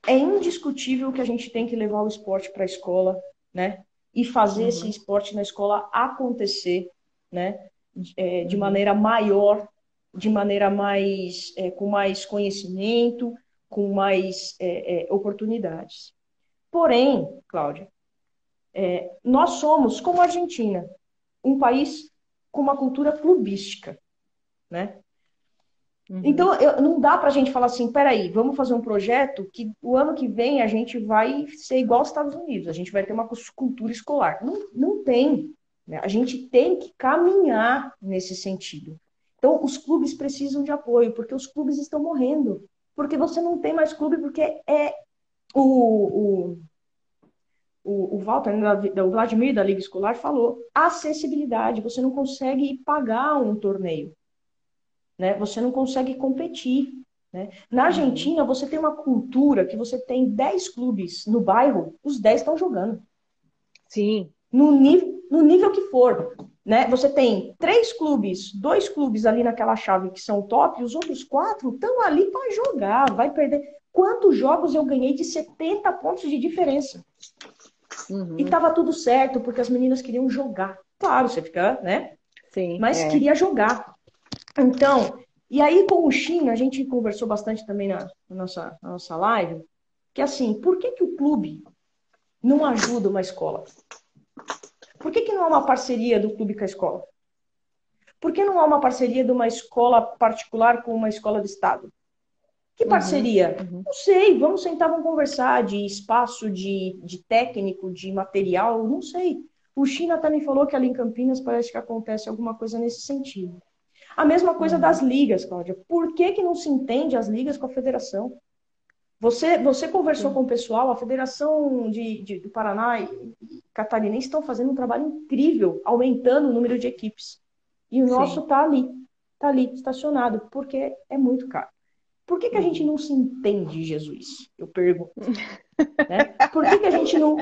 é indiscutível que a gente tem que levar o esporte para a escola, né? E fazer uhum. esse esporte na escola acontecer, né? É, de uhum. maneira maior, de maneira mais é, com mais conhecimento, com mais é, é oportunidades. Porém, Cláudia, é, nós somos, como a Argentina, um país com uma cultura clubística, né? Uhum. Então, eu, não dá para a gente falar assim, peraí, vamos fazer um projeto que o ano que vem a gente vai ser igual aos Estados Unidos, a gente vai ter uma cultura escolar. Não, não tem. Né? A gente tem que caminhar nesse sentido. Então, os clubes precisam de apoio, porque os clubes estão morrendo. Porque você não tem mais clube, porque é o, o, o, o Walter, né, o Vladimir da Liga Escolar falou, acessibilidade, você não consegue pagar um torneio né? Você não consegue competir. Né? Na uhum. Argentina, você tem uma cultura que você tem 10 clubes no bairro, os 10 estão jogando. Sim. No nível, no nível que for. Né? Você tem três clubes, dois clubes ali naquela chave que são top, e os outros quatro estão ali para jogar, vai perder. Quantos jogos eu ganhei de 70 pontos de diferença? Uhum. E tava tudo certo, porque as meninas queriam jogar. Claro, você fica, né? Sim. Mas é. queria jogar. Então, e aí com o China, a gente conversou bastante também na, na, nossa, na nossa live, que assim, por que, que o clube não ajuda uma escola? Por que, que não há uma parceria do clube com a escola? Por que não há uma parceria de uma escola particular com uma escola de Estado? Que uhum, parceria? Uhum, uhum. Não sei, vamos sentar, vamos conversar de espaço, de, de técnico, de material, não sei. O China também falou que ali em Campinas parece que acontece alguma coisa nesse sentido. A mesma coisa uhum. das ligas, Cláudia. Por que, que não se entende as ligas com a federação? Você, você conversou Sim. com o pessoal, a Federação de, de, do Paraná e Catarinense estão fazendo um trabalho incrível, aumentando o número de equipes. E o Sim. nosso está ali, está ali, estacionado, porque é muito caro. Por que, que a gente não se entende, Jesus? Eu pergunto. né? Por que, que a gente não.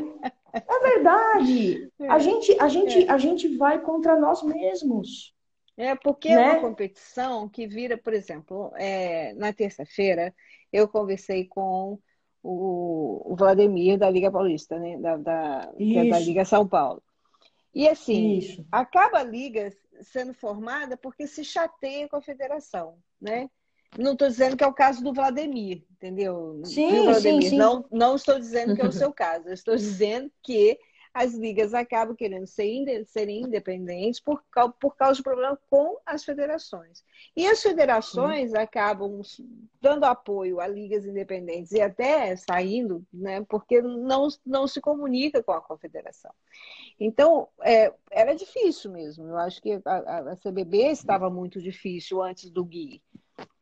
É verdade. A gente, a, gente, a gente vai contra nós mesmos. É porque né? é uma né? competição que vira, por exemplo, é, na terça-feira eu conversei com o, Vladimir da Liga Paulista, né? Da, da, que é da Liga São Paulo. E assim, Isso. acaba a liga sendo formada porque se chateia com a federação, né? Não estou dizendo que é o caso do Vladimir, entendeu? Sim, Vladimir. sim, sim. Não, não estou dizendo que é o seu caso. Eu estou dizendo que as ligas acabam querendo ser, serem independentes por, por causa de problemas com as federações. E as federações uhum. acabam dando apoio a ligas independentes e até saindo, né, porque não, não se comunica com a confederação. Então, é, era difícil mesmo. Eu acho que a, a CBB estava muito difícil antes do Gui.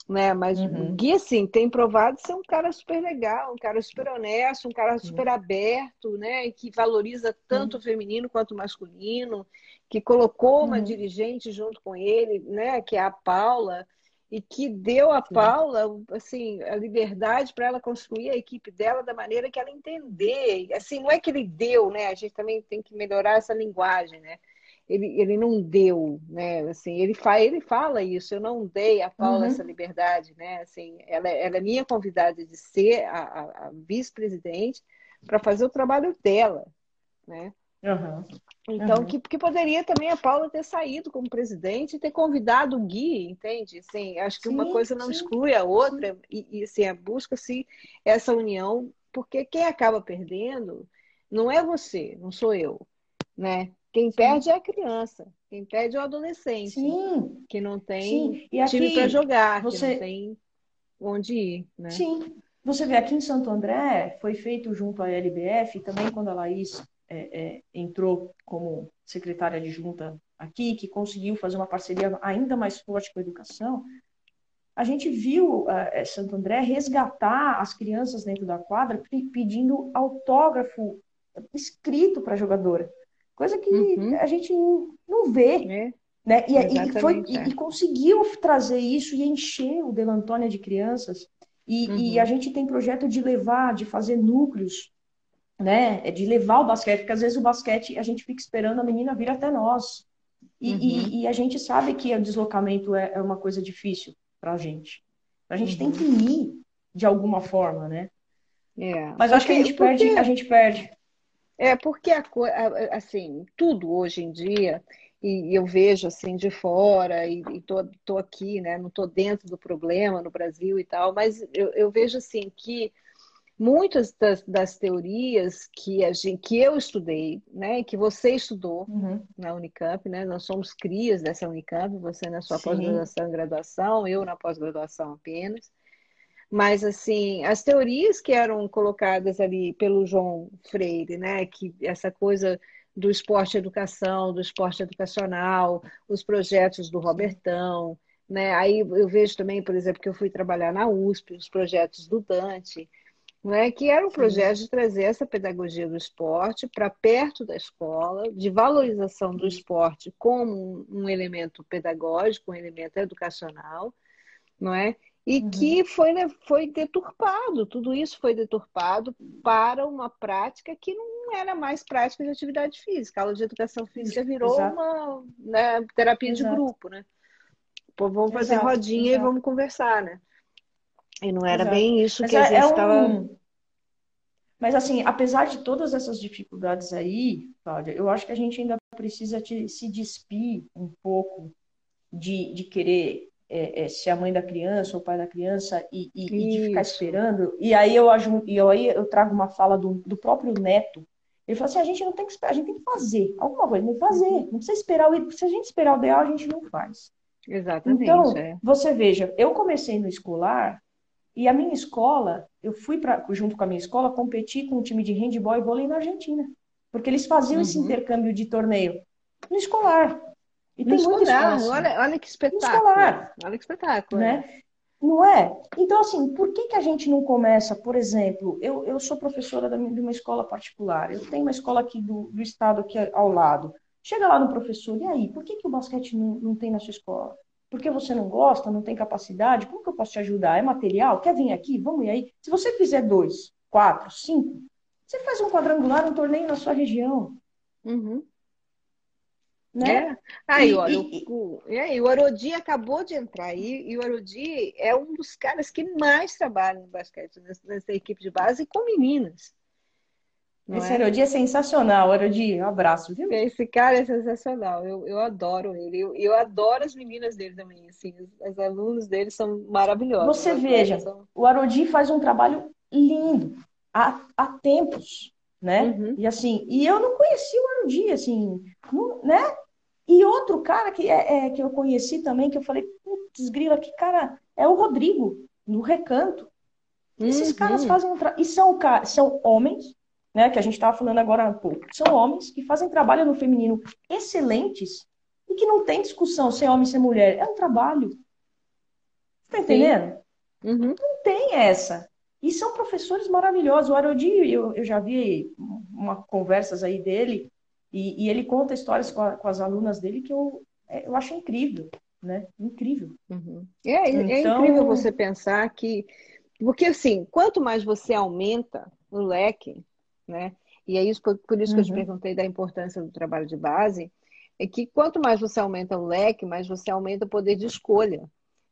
Né? Mas uhum. o Gui, assim, tem provado ser um cara super legal, um cara super honesto, um cara super uhum. aberto, né? E que valoriza tanto uhum. o feminino quanto o masculino, que colocou uma uhum. dirigente junto com ele, né? Que é a Paula, e que deu a Paula, assim, a liberdade para ela construir a equipe dela da maneira que ela entender. Assim, não é que ele deu, né? A gente também tem que melhorar essa linguagem, né? Ele, ele não deu, né? Assim, ele, fa, ele fala isso, eu não dei a Paula uhum. essa liberdade, né? Assim, ela, ela é minha convidada de ser a, a, a vice-presidente para fazer o trabalho dela, né? Uhum. Então, uhum. que, que poderia também a Paula ter saído como presidente e ter convidado o Gui, entende? Assim, acho que sim, uma coisa não sim. exclui a outra, e, e assim, busca-se essa união, porque quem acaba perdendo não é você, não sou eu, né? Quem Sim. perde é a criança, quem perde é o adolescente. Sim. Que não tem Sim. time para jogar, você... que não tem onde ir. Né? Sim. Você vê aqui em Santo André, foi feito junto à LBF, também quando a Laís é, é, entrou como secretária adjunta aqui, que conseguiu fazer uma parceria ainda mais forte com a educação, a gente viu uh, Santo André resgatar as crianças dentro da quadra pedindo autógrafo escrito para a jogadora. Coisa que uhum. a gente não vê. É. Né? E, e, foi, é. e, conseguiu trazer isso e encher o Delantônia de crianças. E, uhum. e, a gente tem projeto de levar, de fazer núcleos, né? É de levar o basquete, porque às vezes o basquete a gente fica esperando a menina vir até nós. E, uhum. e a gente sabe que o deslocamento é, é uma coisa difícil para a gente. A gente tem uhum. que ir de alguma forma, né? É. Mas acho que a gente perde, a gente perde. É, porque, a, assim, tudo hoje em dia, e eu vejo assim de fora, e, estou tô, tô aqui, né? Não tô dentro do problema no Brasil e tal, mas eu, eu vejo assim que muitas das, das, teorias que, a gente, que eu estudei, né, que você estudou uhum. na Unicamp, né, nós somos crias dessa Unicamp, você na sua pós-graduação e graduação, eu na pós-graduação apenas. Mas, assim, as teorias que eram colocadas ali pelo João Freire, né, que essa coisa do esporte educação, do esporte educacional, os projetos do Robertão, né? Aí eu vejo também, por exemplo, que eu fui trabalhar na USP, os projetos do Dante, né? que era um projeto de trazer essa pedagogia do esporte para perto da escola, de valorização do esporte como um elemento pedagógico, um elemento educacional, não é? E uhum. que foi, né, foi deturpado, tudo isso foi deturpado para uma prática que não era mais prática de atividade física. A aula de educação física virou Exato. uma né, terapia Exato. de grupo, né? Pô, vamos fazer Exato. rodinha e vamos conversar, né? E não era bem isso Mas que a é, gente estava. É um... Mas assim, apesar de todas essas dificuldades aí, Cláudia, eu acho que a gente ainda precisa te, se despir um pouco de, de querer é, é, ser a mãe da criança ou o pai da criança e, e, e de ficar esperando. E aí eu, e aí eu trago uma fala do, do próprio neto. Ele falou assim: a gente não tem que esperar, a gente tem que fazer alguma coisa, tem que fazer. Não precisa esperar o Se a gente esperar o ideal, a gente não faz. Exatamente. Então, é. você veja, eu comecei no escolar e a minha escola, eu fui para junto com a minha escola competir com um time de handball e vôlei na Argentina, porque eles faziam uhum. esse intercâmbio de torneio no escolar. E tem muito espaço. Olha, olha que espetáculo. Olha que espetáculo. Né? É. Não é? Então, assim, por que, que a gente não começa, por exemplo, eu, eu sou professora de uma escola particular, eu tenho uma escola aqui do, do estado aqui ao lado. Chega lá no professor, e aí, por que, que o basquete não, não tem na sua escola? Porque você não gosta, não tem capacidade? Como que eu posso te ajudar? É material? Quer vir aqui? Vamos ir aí. Se você fizer dois, quatro, cinco, você faz um quadrangular, um torneio na sua região. Uhum. Né? É. Aí, e, olha, e, o, e o Arodi acabou de entrar e, e o Arodi é um dos caras que mais trabalha no basquete nessa, nessa equipe de base com meninas. Esse é? Arodi é sensacional, Arodi, um abraço, viu? Esse cara é sensacional, eu, eu adoro ele, eu, eu adoro as meninas dele também, assim, os, os alunos dele são maravilhosos. Você veja, são... o Arodi faz um trabalho lindo, há, há tempos, né? Uhum. E assim, e eu não conhecia o Arodi, assim, não, né? E outro cara que, é, é, que eu conheci também, que eu falei, putz, grila, que cara, é o Rodrigo, no Recanto. Esses uhum. caras fazem um tra... E são, são homens, né, que a gente estava falando agora há pouco, são homens que fazem trabalho no feminino excelentes e que não tem discussão se é homem, se é mulher. É um trabalho. Tá entendendo? Uhum. Não tem essa. E são professores maravilhosos. O Arodi, eu, eu já vi uma, conversas aí dele, e, e ele conta histórias com, a, com, as alunas dele que eu, é, eu acho incrível, né? Incrível. Uhum. É, é então... incrível você pensar que... Porque, assim, quanto mais você aumenta o leque, né? E é isso, por, por isso que eu te uhum. perguntei da importância do trabalho de base, é que quanto mais você aumenta o leque, mais você aumenta o poder de escolha.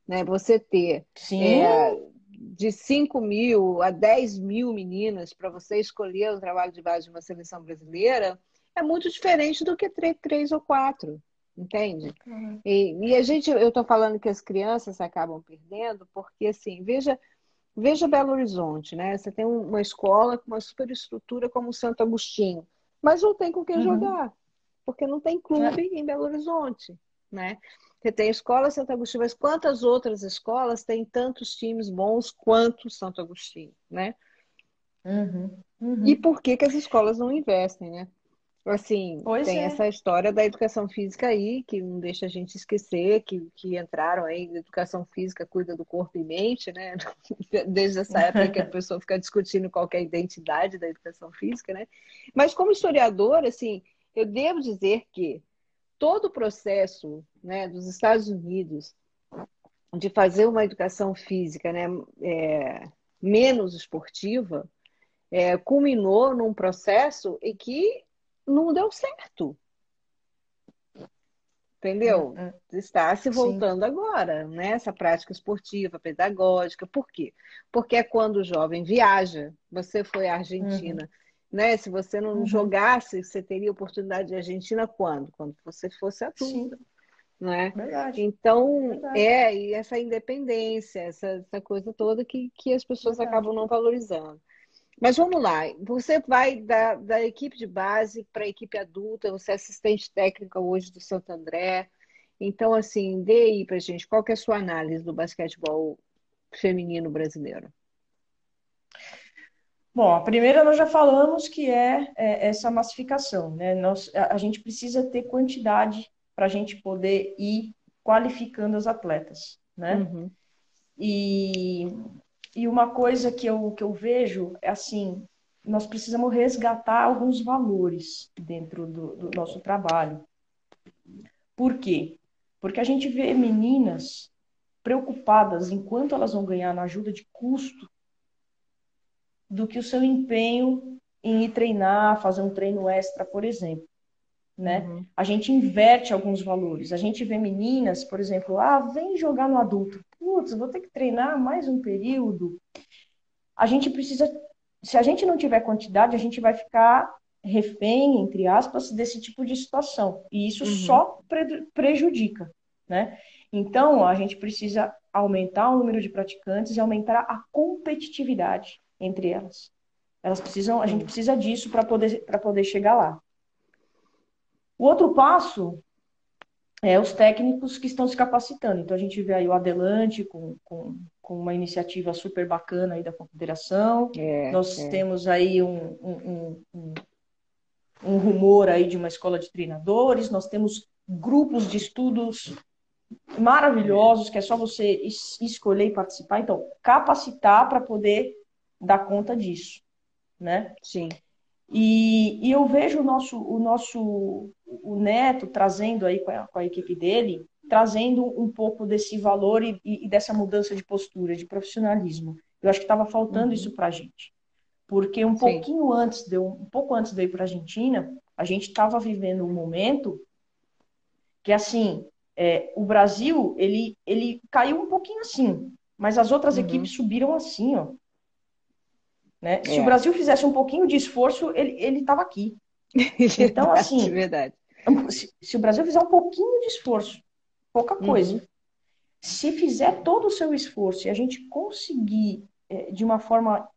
Né? Você ter é, de 5 mil a 10 mil meninas para você escolher o trabalho de base de uma seleção brasileira é muito diferente do que três ou quatro, entende? Uhum. E, e, a gente, eu estou falando que as crianças acabam perdendo, porque assim, veja, veja Belo Horizonte, né? Você tem uma escola com uma superestrutura como Santo Agostinho, mas não tem com quem uhum. jogar porque não tem clube é. em Belo Horizonte, né? Você tem a escola Santo Agostinho, mas quantas outras escolas têm tantos times bons quanto Santo Agostinho, né? Uhum, uhum. E por que, que as escolas não investem, né? Assim, pois tem é. essa história da educação física aí, que não deixa a gente esquecer, que, que entraram aí, educação física cuida do corpo e mente, né? Desde essa época que a pessoa fica discutindo qual é a identidade da educação física, né? Mas como historiador, assim, eu devo dizer que todo o processo né, dos Estados Unidos de fazer uma educação física né, é, menos esportiva é, culminou num processo em que não deu certo. Entendeu? Hum, hum. Está se voltando Sim. agora, né? Essa prática esportiva, pedagógica. Por quê? Porque é quando o jovem viaja. Você foi à Argentina. Uhum né? Se você não uhum. jogasse, você teria oportunidade de Argentina quando? Quando você fosse adulta. Né? Verdade. Então, Verdade. é, e essa independência, essa, essa coisa toda que, que as pessoas Verdade. acabam não valorizando. Mas vamos lá, você vai da, da equipe de base para a equipe adulta, você é assistente técnica hoje do Santo André. Então, assim, dê aí para gente, qual que é a sua análise do basquetebol feminino brasileiro? Bom, a primeira nós já falamos que é, é essa massificação, né? Nós, a, a gente precisa ter quantidade para a gente poder ir qualificando as atletas, né? Uhum. E, e uma coisa que eu, que eu vejo é assim, nós precisamos resgatar alguns valores dentro do, do nosso trabalho. Por quê? Porque a gente vê meninas preocupadas enquanto elas vão ganhar na ajuda de custo do que o seu empenho em ir treinar, fazer um treino extra, por exemplo. Né? Uhum. A gente inverte alguns valores. A gente vê meninas, por exemplo, ah, vem jogar no adulto. Putz, vou ter que treinar mais um período. A gente precisa, se a gente não tiver quantidade, a gente vai ficar refém, entre aspas, desse tipo de situação. E isso uhum. só pre prejudica, né? Então, a gente precisa aumentar o número de praticantes e aumentar a competitividade entre elas. Elas precisam, a gente precisa disso para poder, para poder chegar lá. O outro passo é os técnicos que estão se capacitando. Então a gente vê aí o Adelante com, com, com uma iniciativa super bacana aí da Confederação. É, Nós é. temos aí um, um, um, um rumor aí de uma escola de treinadores. Nós temos grupos de estudos maravilhosos que é só você escolher e participar. Então, capacitar para poder dar conta disso, né? Sim. E, e eu vejo o nosso, o nosso o Neto trazendo aí com a, com a equipe dele, trazendo um pouco desse valor e, e, dessa mudança de postura, de profissionalismo. Eu acho que estava faltando uhum. isso para a gente. Porque um Sim. pouquinho antes, de, um pouco antes de ir para a Argentina, a gente estava vivendo um momento que, assim, é, o Brasil, ele, ele caiu um pouquinho assim, mas as outras uhum. equipes subiram assim, ó. Né? É. Se o Brasil fizesse um pouquinho de esforço, ele estava aqui. Então, assim. Verdade. Se, se, o Brasil fizer um pouquinho de esforço, pouca uhum. coisa, uhum. se fizer todo o seu esforço e a gente conseguir, é, de uma forma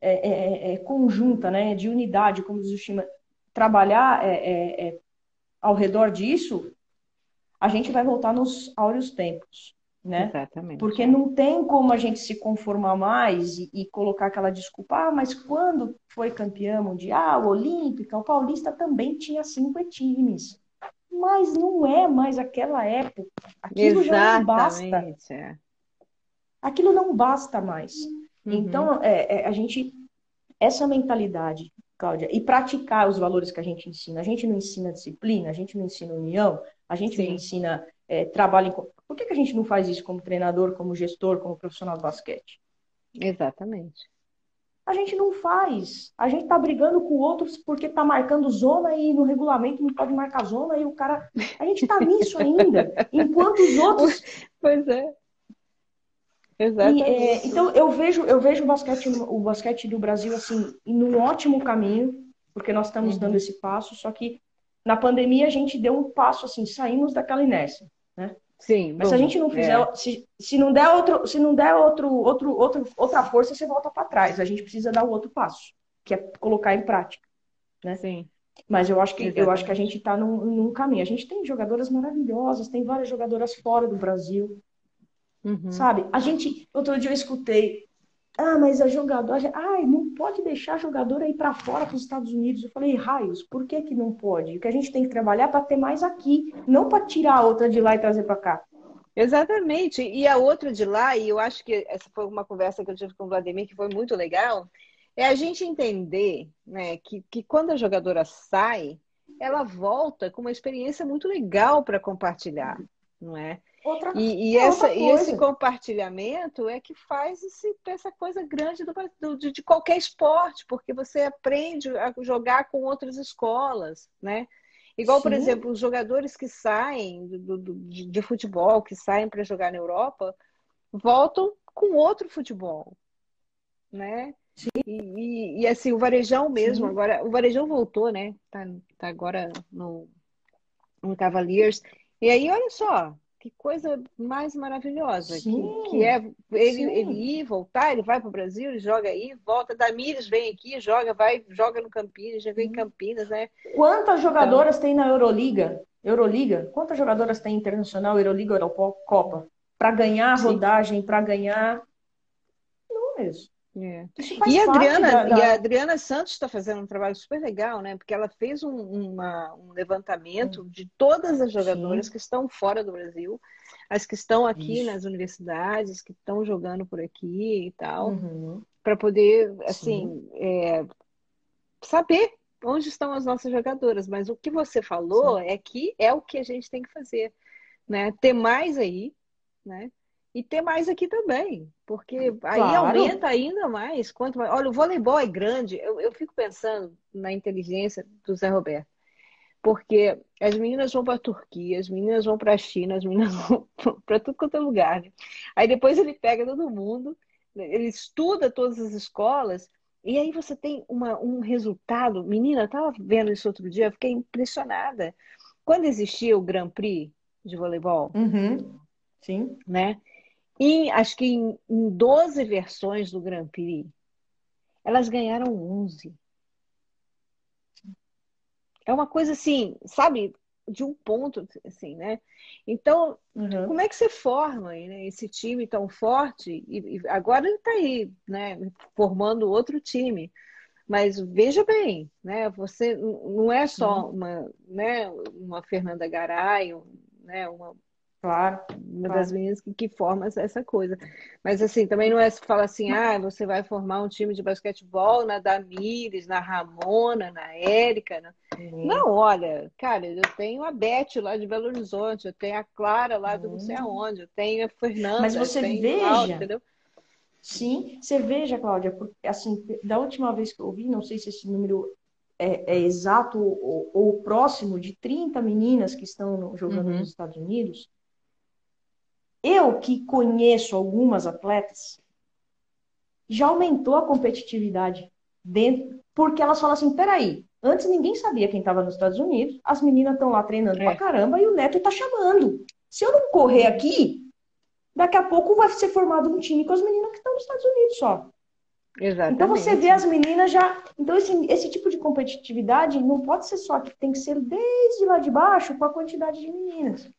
é, é, é, é conjunta, né, de unidade, como diz o Shima, trabalhar ao redor disso, a gente vai voltar nos áureos tempos né? Exatamente. Porque não tem como a gente se conformar mais e, e, colocar aquela desculpa, ah, mas quando foi campeã mundial, olímpica, o paulista também tinha cinco times. Mas não é mais aquela época. Aquilo Exatamente, já não basta. É. Aquilo não basta mais. Uhum. Então, é, é, a gente, essa mentalidade, Cláudia, e praticar os valores que a gente ensina. A gente não ensina disciplina, a gente não ensina união, a gente Sim. não ensina é, trabalho em. Por que, que a gente não faz isso como treinador, como gestor, como profissional de basquete? Exatamente. A gente não faz. A gente tá brigando com outros porque tá marcando zona e no regulamento não pode marcar zona e o cara. A gente tá nisso ainda. Enquanto os outros. Pois é. Exatamente. E, é, então eu vejo, eu vejo o basquete, o basquete do Brasil assim, num ótimo caminho, porque nós estamos uhum. dando esse passo, só que na pandemia a gente deu um passo assim, saímos daquela inércia, né? Sim. Mas bom, se a gente não fizer, é. se, se não der outro, se não der outro, outro, outro, outra força, você volta para trás. A gente precisa dar o outro passo, que é colocar em prática, né? Sim. Mas eu acho que Exatamente. eu acho que a gente está num, num, caminho. A gente tem jogadoras maravilhosas, tem várias jogadoras fora do Brasil, uhum. sabe? A gente outro dia eu escutei, ah, mas a jogadora, ai, não pode deixar a jogadora ir para fora para os Estados Unidos. Eu falei, raios, por que que não pode? O que a gente tem que trabalhar para ter mais aqui, não para tirar a outra de lá e trazer para cá. Exatamente. E a outra de lá, e eu acho que essa foi uma conversa que eu tive com o Vladimir que foi muito legal, é a gente entender né, que, que quando a jogadora sai, ela volta com uma experiência muito legal para compartilhar, não é? Outra, e, e, é essa, e esse compartilhamento é que faz esse, essa coisa grande do, do, de qualquer esporte, porque você aprende a jogar com outras escolas, né? Igual, Sim. por exemplo, os jogadores que saem do, de, de futebol, que saem para jogar na Europa, voltam com outro futebol, né? E, e, e, assim, o Varejão mesmo, Sim. agora, o Varejão voltou, né? Tá, tá agora no, no Cavaliers. E aí, olha só, que coisa mais maravilhosa. Que, que, é ele, ele ir, voltar, ele vai para o Brasil, ele joga aí, volta. Damires vem aqui, joga, vai, joga no Campinas, já vem em Campinas, né? Quantas jogadoras então... tem na Euroliga? Euroliga? Quantas jogadoras tem internacional, Euroliga, Eurocopa? Para ganhar rodagem, para ganhar. Não mesmo. É. E, a Adriana, da, da... e a Adriana Santos está fazendo um trabalho super legal, né? Porque ela fez um, uma, um levantamento Sim. de todas as jogadoras Sim. que estão fora do Brasil, as que estão aqui Isso. nas universidades, que estão jogando por aqui e tal, uhum. para poder, assim, é, saber onde estão as nossas jogadoras. Mas o que você falou Sim. é que é o que a gente tem que fazer, né? Ter mais aí, né? E ter mais aqui também, porque aí claro. aumenta ainda mais. Quanto mais... Olha, o voleibol é grande. Eu, eu fico pensando na inteligência do Zé Roberto, porque as meninas vão para a Turquia, as meninas vão para a China, as meninas vão para tudo quanto é lugar. Né? Aí depois ele pega todo mundo, ele estuda todas as escolas. E aí você tem uma, um resultado. Menina, eu estava vendo isso outro dia, eu fiquei impressionada. Quando existia o Grand Prix de voleibol, uhum. Sim. Né? E acho que em, em 12 versões do Grand Prix, elas ganharam 11. É uma coisa assim, sabe, de um ponto, assim, né? Então, uhum. como é que você forma né, esse time tão forte? E, e agora ele está aí, né, formando outro time. Mas veja bem, né? Você não é só uma, né, uma Fernanda Garay, né, uma Claro. Uma claro. das meninas que, que forma essa coisa. Mas assim, também não é se fala assim, ah, você vai formar um time de basquetebol na Damires, na Ramona, na Érica. Na... Uhum. Não, olha, cara, eu tenho a Beth lá de Belo Horizonte, eu tenho a Clara lá do não sei uhum. aonde, eu tenho a Fernanda. Mas você veja. entendeu? Sim, você veja, Cláudia, porque assim, da última vez que eu vi, não sei se esse número é, é exato ou, ou, próximo de 30 meninas que estão jogando uhum. nos Estados Unidos eu que conheço algumas atletas, já aumentou a competitividade dentro, porque elas falam assim, peraí, antes ninguém sabia quem estava nos Estados Unidos, as meninas estão lá treinando é. pra caramba e o Neto tá chamando. Se eu não correr aqui, daqui a pouco vai ser formado um time com as meninas que estão nos Estados Unidos só. Exatamente. Então você vê as meninas já. Então, esse, esse tipo de competitividade não pode ser só que tem que ser desde lá de baixo com a quantidade de meninas.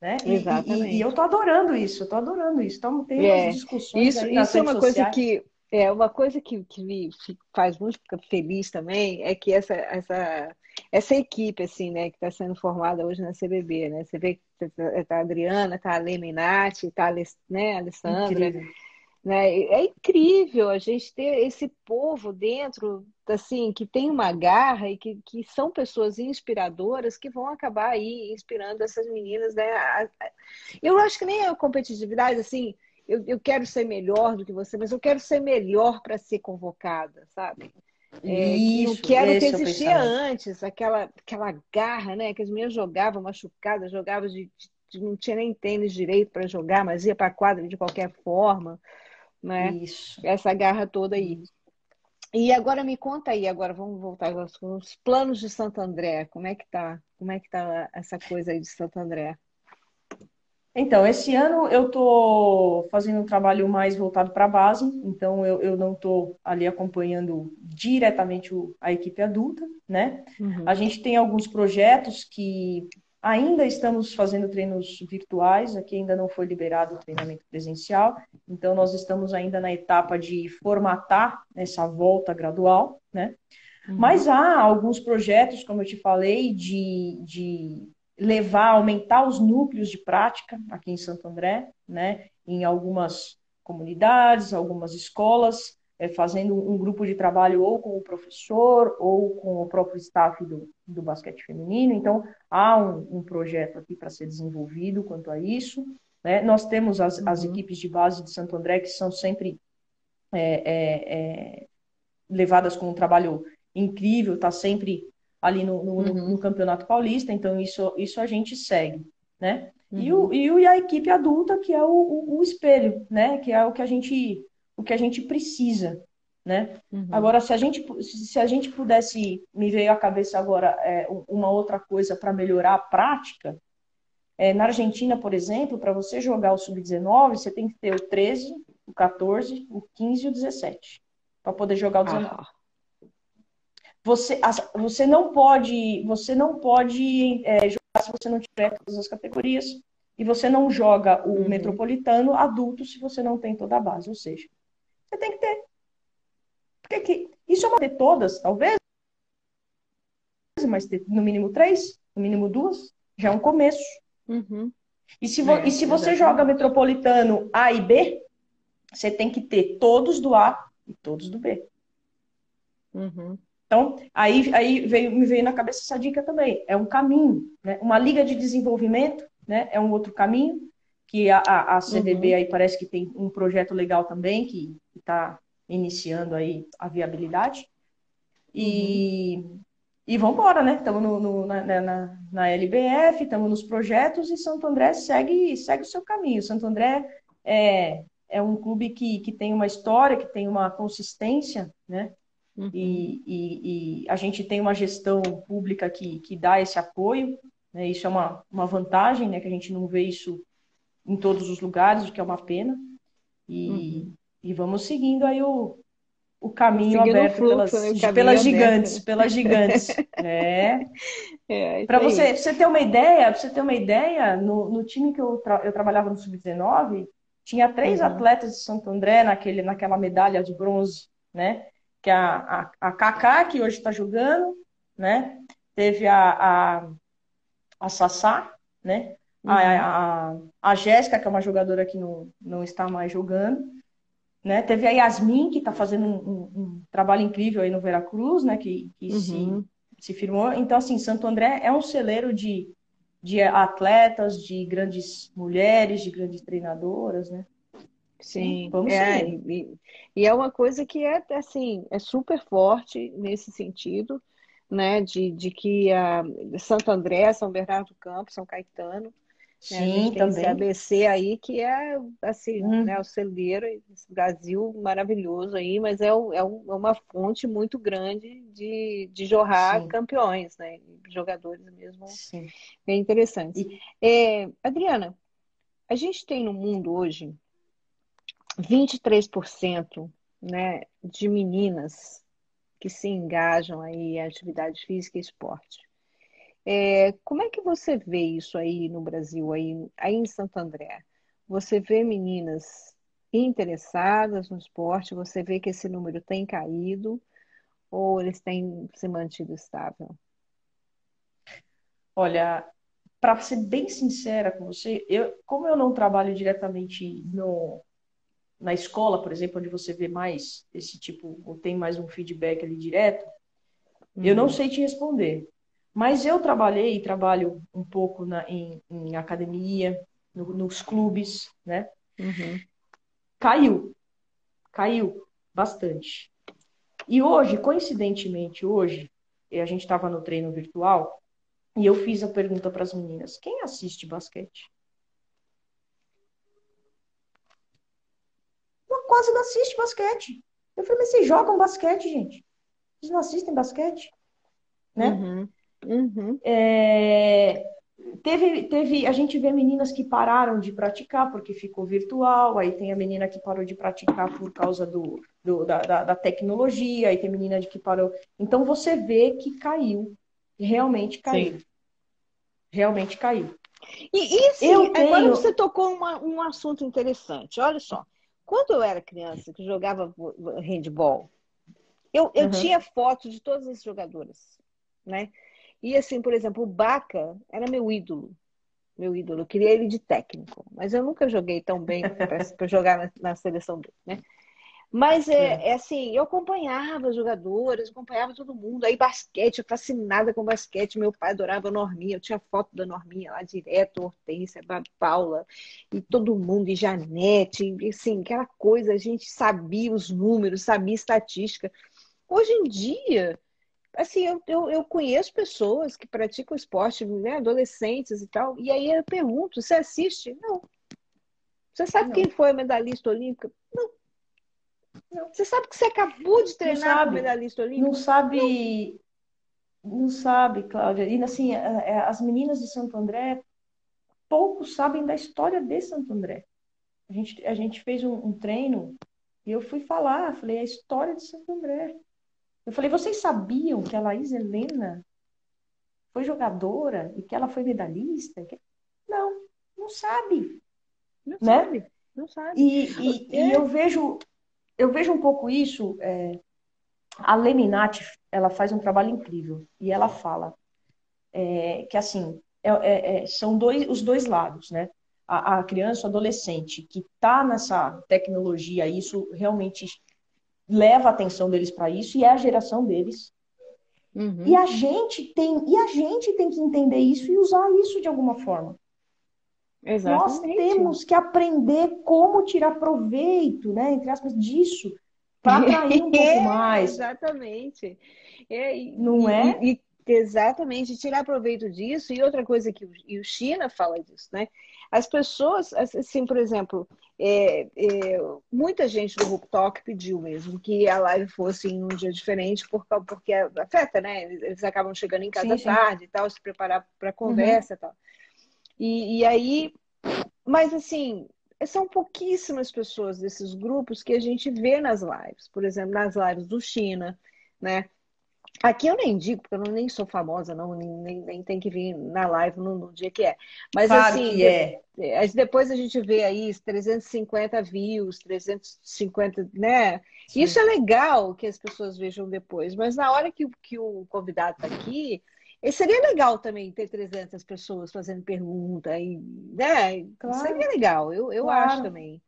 Né? Exatamente. E, e, eu tô adorando isso, eu tô adorando isso. Então tem é. discussões. Isso, isso é uma coisa que é uma coisa que, que me faz muito feliz também é que essa, essa essa equipe, assim, né, que está sendo formada hoje na CBB, né? Você vê que tá, tá a Adriana, tá a Lê Minati, tá a né, a Alessandra. Incrível. Né? É incrível a gente ter esse povo dentro, assim, que tem uma garra e que, que são pessoas inspiradoras que vão acabar aí inspirando essas meninas, né? Eu acho que nem a competitividade, assim, eu, eu quero ser melhor do que você, mas eu quero ser melhor para ser convocada, sabe? É, Isso, que era o que existia antes, aquela, aquela garra, né? Que as meninas jogavam machucadas, jogavam de, de não tinha nem tênis direito para jogar, mas ia para a quadra de qualquer forma, né? Isso. Essa garra toda aí. E agora me conta aí, agora vamos voltar aos planos de Santo André. Como é que tá? Como é que tá essa coisa aí de Santo André? Então, esse ano eu estou fazendo um trabalho mais voltado para a base, então eu, eu não estou ali acompanhando diretamente o, a equipe adulta, né? Uhum. A gente tem alguns projetos que ainda estamos fazendo treinos virtuais, aqui ainda não foi liberado o treinamento presencial, então nós estamos ainda na etapa de formatar essa volta gradual, né? Uhum. Mas há alguns projetos, como eu te falei, de, de levar, aumentar os núcleos de prática aqui em Santo André, né, em algumas comunidades, algumas escolas, é, fazendo um grupo de trabalho ou com o professor ou com o próprio staff do, do basquete feminino. Então, há um, um projeto aqui para ser desenvolvido quanto a isso. Né? Nós temos as, uhum. as equipes de base de Santo André que são sempre é, é, é levadas com um trabalho incrível, está sempre ali no, no, uhum. no, Campeonato Paulista, então isso, isso a gente segue, né? Uhum. E, o, uhum. e, o, e a equipe adulta, que é o, o, o, espelho, né? Que é o que a gente, o que a gente precisa, né? Uhum. Agora, se a, gente, se a gente pudesse, me veio à cabeça agora é, uma outra coisa para melhorar a prática, é, na Argentina, por exemplo, para você jogar o Sub-19, você tem que ter o 13, o 14, o 15 e o 17, para poder jogar o 19. Ah você, você não pode, você não pode é, jogar se você não tiver todas as categorias e você não joga o uhum. metropolitano adulto se você não tem toda a base, ou seja, você tem que ter. Porque que, isso é uma ter todas, talvez, mas ter no mínimo três, no mínimo duas, já é um começo. Uhum. E se, vo, é, e se você joga metropolitano A e B, você tem que ter todos do A e todos do B. Uhum. Então, aí, aí veio, me veio na cabeça essa dica também. É um caminho, né? Uma liga de desenvolvimento, né? É um outro caminho que a, a, a CDB uhum. aí parece que tem um projeto legal também que está iniciando aí a viabilidade. E, uhum. e vamos embora, né? Estamos no, no, na, na, na LBF, estamos nos projetos e Santo André segue, segue o seu caminho. Santo André é, é um clube que, que tem uma história, que tem uma consistência, né? Uhum. E, e, e, a gente tem uma gestão pública que, que dá esse apoio, né? isso é uma, uma vantagem, né? que a gente não vê isso em todos os lugares, o que é uma pena. E, uhum. E vamos seguindo aí o, o caminho seguindo aberto fluxo, pelas, né? pelas gigantes, pelas gigantes. é. é Para você, você ter uma ideia, você ter uma ideia, no, no time que eu, tra eu trabalhava no Sub-19, tinha três uhum. atletas de Santo André naquele, naquela medalha de bronze, né? que é a, a, a Kaká, que hoje está jogando, né? Teve a, a, a Sassá, né? Uhum. A, a, a Jéssica, que é uma jogadora que não, não está mais jogando. Né? Teve a Yasmin, que está fazendo um, um, um, trabalho incrível aí no Veracruz, né? Que, que uhum. se, se firmou. Então, assim, Santo André é um celeiro de, de atletas, de grandes mulheres, de grandes treinadoras, né? Sim, vamos é, e, e, é uma coisa que é assim, é super forte nesse sentido, né? De, de que a Santo André, São Bernardo do Campo, São Caetano, Sim, né, a gente também. esse ABC aí que é assim, hum. né, o celeiro, esse Brasil maravilhoso aí, mas é, é, é, uma fonte muito grande de, de jorrar Sim. campeões, né? Jogadores mesmo. Sim. É interessante. E... É, Adriana, a gente tem no mundo hoje 23% né, de meninas que se engajam aí em atividade física e esporte. É, como é que você vê isso aí no Brasil, aí, aí em Santo André? Você vê meninas interessadas no esporte? Você vê que esse número tem caído ou eles têm se mantido estável? Olha, para ser bem sincera com você, eu, como eu não trabalho diretamente no, na escola, por exemplo, onde você vê mais esse tipo, ou tem mais um feedback ali direto, uhum. eu não uhum. sei te responder. Mas eu trabalhei e trabalho um pouco na, em, em academia, no, nos clubes, né? Uhum. Caiu. Caiu bastante. E hoje, coincidentemente, hoje, a gente estava no treino virtual e eu fiz a pergunta para as meninas: quem assiste basquete? quase não assiste basquete. Eu falei, mas vocês jogam basquete, gente? Vocês não assistem basquete? Né? Uhum. Uhum. É... Teve, teve, a gente vê meninas que pararam de praticar porque ficou virtual, aí tem a menina que parou de praticar por causa do, do da, da, da, tecnologia, aí tem menina de que parou. Então você vê que caiu, realmente caiu. Sim. Realmente caiu. E, e assim, eu tenho... agora você tocou uma, um assunto interessante, olha só. Quando eu era criança, que jogava handball, eu, eu uhum. tinha fotos de todas as jogadoras, né? E assim, por exemplo, o Baca era meu ídolo. Meu ídolo. Eu queria ele de técnico. Mas eu nunca joguei tão bem para jogar na, na, seleção dele, né? Mas é, é. assim, eu acompanhava as jogadoras, acompanhava todo mundo. Aí basquete, eu fascinada com basquete. Meu pai adorava a Norminha, eu tinha foto da Norminha lá direto, Hortência, Paula, e todo mundo, e Janete, e, assim, aquela coisa, a gente sabia os números, sabia estatística. Hoje em dia, assim, eu, eu, eu, conheço pessoas que praticam esporte, né, adolescentes e tal, e aí eu pergunto, você assiste? Não. Você sabe não. quem foi a medalhista olímpica? Não. não. Você sabe que você acabou de treinar com medalhista olímpica? Não sabe, não, não sabe, Cláudia. E assim, é, é, as meninas de Santo André poucos sabem da história de Santo André. A gente, a gente fez um, um treino e eu fui falar, falei a história de Santo André. Eu falei, vocês sabiam que a Laís Helena foi jogadora e que ela foi medalhista? Não, não sabe. Não né? sabe, não sabe. E, e, é. e, eu vejo eu vejo um pouco isso. É, a Leminati, ela faz um trabalho incrível e ela fala é, que assim é, é, é são dois, os dois lados, né? A, a criança, o adolescente que está nessa tecnologia, isso realmente leva a atenção deles para isso e é a geração deles. Uhum. E a gente tem e a gente tem que entender isso e usar isso de alguma forma. Exatamente. Nós temos que aprender como tirar proveito, né, entre aspas, disso para atrair um pouco mais. Exatamente. É, e, Não é? E, exatamente, tirar proveito disso. E outra coisa que o, e o China fala disso, né? As pessoas, assim, por exemplo, é, é, muita gente do Talk pediu mesmo que a live fosse em um dia diferente, por, porque afeta, né? Eles acabam chegando em casa sim, tarde e tal, se preparar para a conversa uhum. e tal. E, e aí, mas assim, são pouquíssimas pessoas desses grupos que a gente vê nas lives. Por exemplo, nas lives do China, né? Aqui eu nem digo, porque eu nem sou famosa, não, nem, nem tem que vir na live no, no dia que é. Mas claro assim, é. é. depois a gente vê aí 350 views, 350, né? Sim. Isso é legal que as pessoas vejam depois, mas na hora que, que o convidado está aqui, seria legal também ter 300 pessoas fazendo pergunta, e, né? Claro. Seria legal, eu, eu claro. acho também.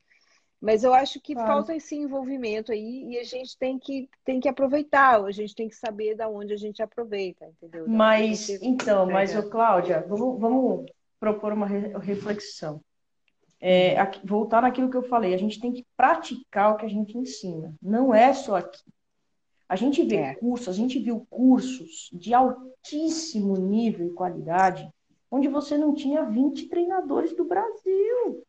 Mas eu acho que claro. falta esse envolvimento aí e a gente tem que, tem que aproveitar, a gente tem que saber da onde a gente aproveita, entendeu? Da mas, então, mas, ô, Cláudia, vamos, vamos propor uma reflexão. É, aqui, voltar naquilo que eu falei, a gente tem que praticar o que a gente ensina, não é só aqui. A gente vê é. cursos, a gente viu cursos de altíssimo nível e qualidade, onde você não tinha 20 treinadores do Brasil.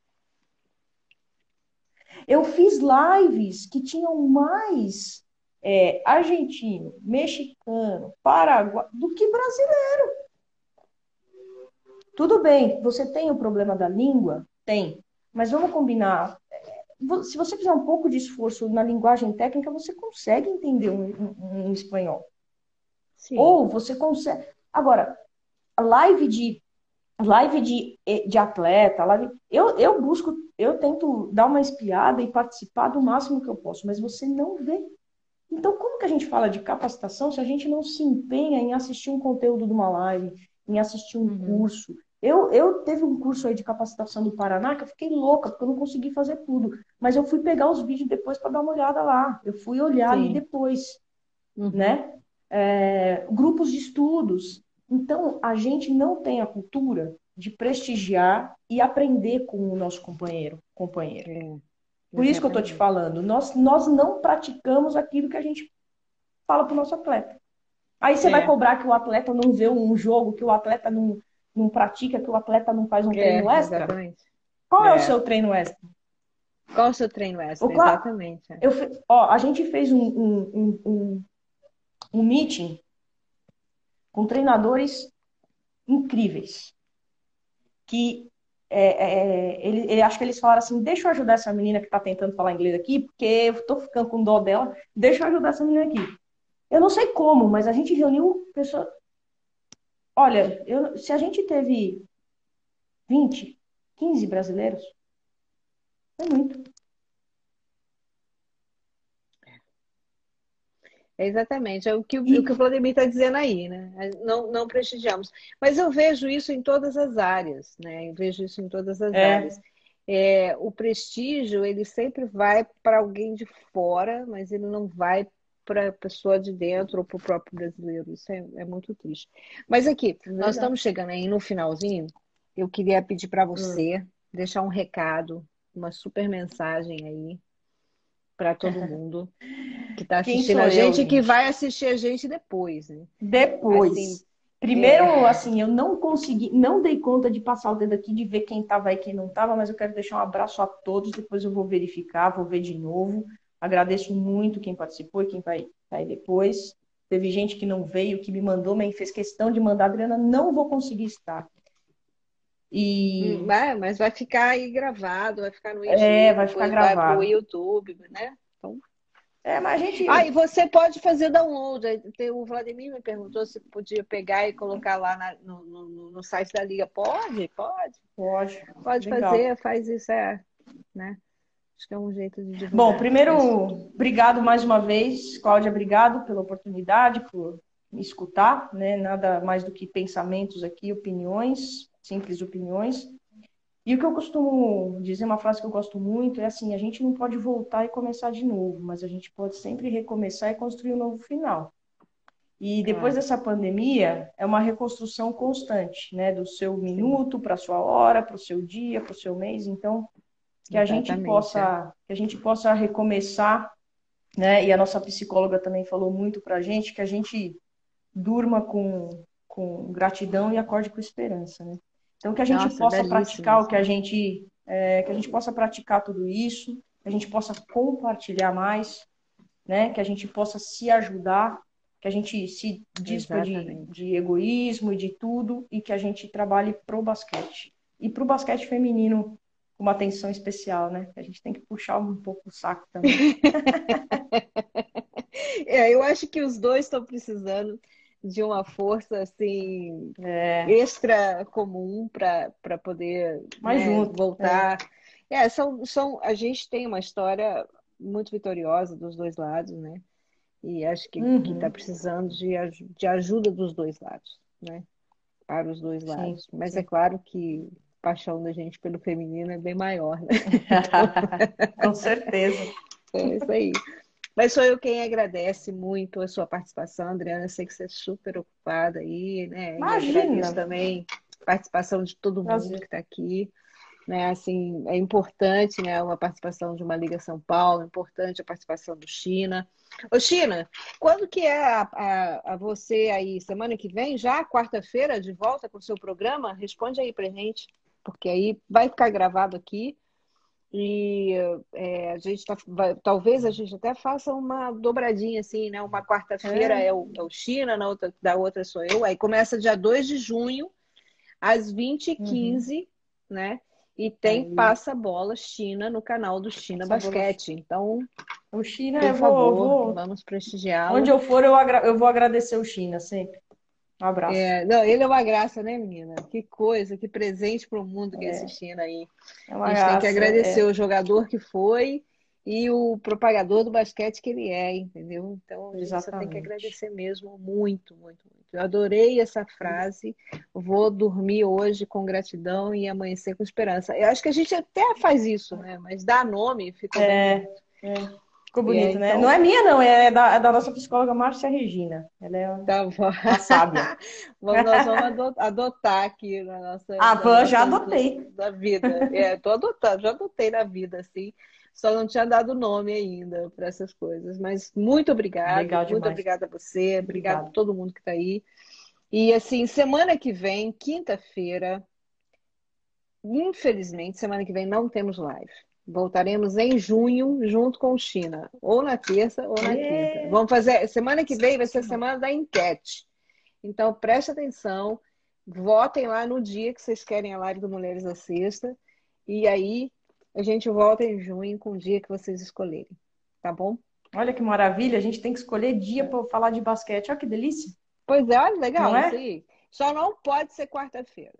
Eu fiz lives que tinham mais é, argentino, mexicano, paraguai do que brasileiro. Tudo bem, você tem o problema da língua? Tem. Mas vamos combinar. Se você fizer um pouco de esforço na linguagem técnica, você consegue entender um, um, um espanhol. Sim. Ou você consegue. Agora, live de live de, de atleta, live... eu, eu busco, eu tento dar uma espiada e participar do máximo que eu posso, mas você não vê. Então, como que a gente fala de capacitação se a gente não se empenha em assistir um conteúdo de uma live, em assistir um uhum. curso. Eu, eu teve um curso aí de capacitação do Paraná que eu fiquei louca, porque eu não consegui fazer tudo. Mas eu fui pegar os vídeos depois para dar uma olhada lá. Eu fui olhar Sim. ali depois, uhum. né? É, grupos de estudos. Então, a gente não tem a cultura de prestigiar e aprender com o nosso companheiro. companheiro. É, Por isso que eu estou te falando. Nós, nós não praticamos aquilo que a gente fala para o nosso atleta. Aí você é. vai cobrar que o atleta não vê um jogo, que o atleta não, não pratica, que o atleta não faz um é, treino extra? Exatamente. Qual é. é. o seu treino extra? Qual é o seu treino extra? O, exatamente. Eu, ó, a gente fez um, um, um, um meeting com treinadores incríveis. Que é, é, ele, ele, acho que eles falaram assim: deixa eu ajudar essa menina que está tentando falar inglês aqui, porque eu estou ficando com dó dela, deixa eu ajudar essa menina aqui. Eu não sei como, mas a gente reuniu pessoas. Olha, eu, se a gente teve 20, 15 brasileiros, é muito. Exatamente, é o que, e... o, que o Vladimir está dizendo aí, né? Não, não prestigiamos. Mas eu vejo isso em todas as áreas, né? Eu vejo isso em todas as é. áreas. É, o prestígio, ele sempre vai para alguém de fora, mas ele não vai para a pessoa de dentro ou para o próprio brasileiro. Isso é, é muito triste. Mas aqui, é nós estamos chegando aí no finalzinho. Eu queria pedir para você hum. deixar um recado, uma super mensagem aí para todo mundo que está assistindo a gente eu, e que vai assistir a gente depois, né? Depois. Assim, Primeiro, é... assim, eu não consegui, não dei conta de passar o dedo aqui, de ver quem estava e quem não estava, mas eu quero deixar um abraço a todos, depois eu vou verificar, vou ver de novo. Agradeço muito quem participou e quem vai sair depois. Teve gente que não veio, que me mandou, mas fez questão de mandar. Adriana, não vou conseguir estar. E... Hum, vai, mas vai ficar aí gravado, vai ficar no YouTube, é, vai ficar gravado. Vai pro YouTube, né? Então... É, mas a gente. Ah, e você pode fazer download. O Vladimir me perguntou se podia pegar e colocar lá na, no, no, no, site da Liga. Pode? Pode. Pode. Pode Legal. fazer, faz isso, é. Né? Acho que é um jeito de divulgar. Bom, primeiro, obrigado mais uma vez, Cláudia, obrigado pela oportunidade, por me escutar, né? Nada mais do que pensamentos aqui, opiniões, simples opiniões. E o que eu costumo dizer, uma frase que eu gosto muito, é assim: a gente não pode voltar e começar de novo, mas a gente pode sempre recomeçar e construir um novo final. E depois dessa pandemia, é uma reconstrução constante, né? Do seu minuto para a sua hora, para o seu dia, para o seu mês. Então, que a gente possa é. que a gente possa recomeçar, né? E a nossa psicóloga também falou muito para a gente que a gente durma com, com gratidão e acorde com esperança, né? Então que a gente nossa, possa praticar o que a gente é, que a gente possa praticar tudo isso, que a gente possa compartilhar mais, né? Que a gente possa se ajudar, que a gente se dispa de, de egoísmo e de tudo e que a gente trabalhe pro basquete e pro basquete feminino uma atenção especial, né? A gente tem que puxar um pouco o saco também. é, eu acho que os dois estão precisando de uma força assim é. extra comum para poder Mais né, junto, voltar. É. é, são, são, a gente tem uma história muito vitoriosa dos dois lados, né? E acho que uhum. está precisando de, de ajuda dos dois lados, né? Para os dois lados. Sim, Mas sim. é claro que paixão da gente pelo feminino é bem maior, né? Com certeza. É isso aí. Mas sou eu quem agradece muito a sua participação, Adriana. Eu sei que você é super ocupada aí, né? Imagina. também a participação de todo mundo Prazer. que está aqui. Né, assim, é importante né, uma participação de uma Liga São Paulo, é importante a participação do China. Ô, China, quando que é a, a, a você aí? Semana que vem, já? Quarta-feira, de volta com o seu programa? Responde aí pra gente porque aí vai ficar gravado aqui e é, a gente tá, vai, talvez a gente até faça uma dobradinha assim, né? Uma quarta-feira é. é. o, é o China, na outra, da outra sou eu. Aí começa dia 2 de junho, às 20h15, uhum. né? E tem Aí. Passa Bola China no canal do China Passa Basquete. Então, o China, por eu favor, vou, vamos prestigiar. Onde eu for, eu, eu vou agradecer o China sempre. Um abraço. É, não, ele é uma graça, né, menina? Que coisa, que presente para o mundo que é. assistindo aí. É a gente graça, tem que agradecer é. o jogador que foi e o propagador do basquete que ele é, entendeu? Então, a gente só tem que agradecer mesmo muito, muito, muito. Eu adorei essa frase. Vou dormir hoje com gratidão e amanhecer com esperança. Eu acho que a gente até faz isso, né? Mas dar nome fica É, bonito. é. Ficou bonito, aí, né? então- Não é minha, não, é da, é da nossa psicóloga Márcia Regina. Ela é uma Tá bom. sábia. Vamos- Nós vamos ado- adotar aqui na nossa, Ah, na Van, já nossa- adotei. Da vida. É, tô adotando, já adotei na vida, assim. Só não tinha dado nome ainda para essas coisas. Mas muito obrigada, Legal muito demais. obrigada a você, Obrigada. a todo mundo que está aí. E assim, semana que vem, quinta-feira, infelizmente, semana que vem não temos live. Voltaremos em junho, junto com China, ou na terça ou na quinta. Vamos fazer. Semana que vem vai ser a semana da enquete. Então, preste atenção, votem lá no dia que vocês querem a live do Mulheres da Sexta. E aí a gente volta em junho com o dia que vocês escolherem. Tá bom? Olha que maravilha, a gente tem que escolher dia para falar de basquete. Olha que delícia. Pois é, olha, legal Não é? aí. Só não pode ser quarta-feira.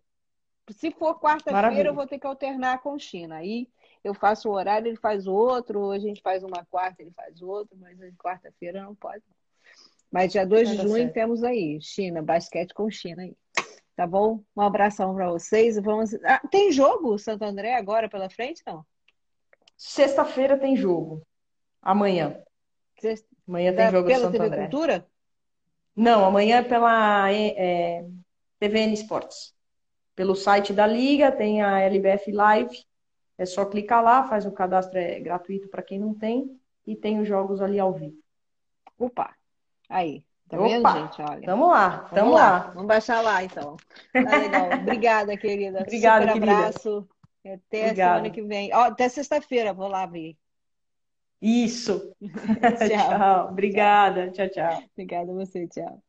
Se for quarta-feira, eu vou ter que alternar com China. Aí eu faço o horário, ele faz outro, ou a gente faz uma quarta, ele faz outro, mas quarta-feira não pode. Mas dia 2 de junho certo. temos aí, China, basquete com China aí. Tá bom? Um abração para vocês. Vamos... Ah, tem jogo Santo André agora pela frente, não? Sexta-feira tem jogo. Amanhã. Vocês- Amanhã tem jogo pela Santo TV André. Cultura? Não, amanhã é pela é, é, TVN Esportes. Pelo site da Liga, tem a LBF Live. É só clicar lá, faz o cadastro é gratuito para quem não tem. E tem os jogos ali ao vivo. Opa! Aí. Tá Opa! vendo, gente? Olha. Tamo lá, Vamos tamo lá. lá. Vamos baixar lá, então. Tá legal. Obrigada, querida. Obrigada, Super querida. abraço. Até Obrigada. semana que vem. Ó, até sexta-feira, vou lá ver. Isso. Tchau. Tchau. Obrigada. Tchau, tchau. Obrigada a você, tchau.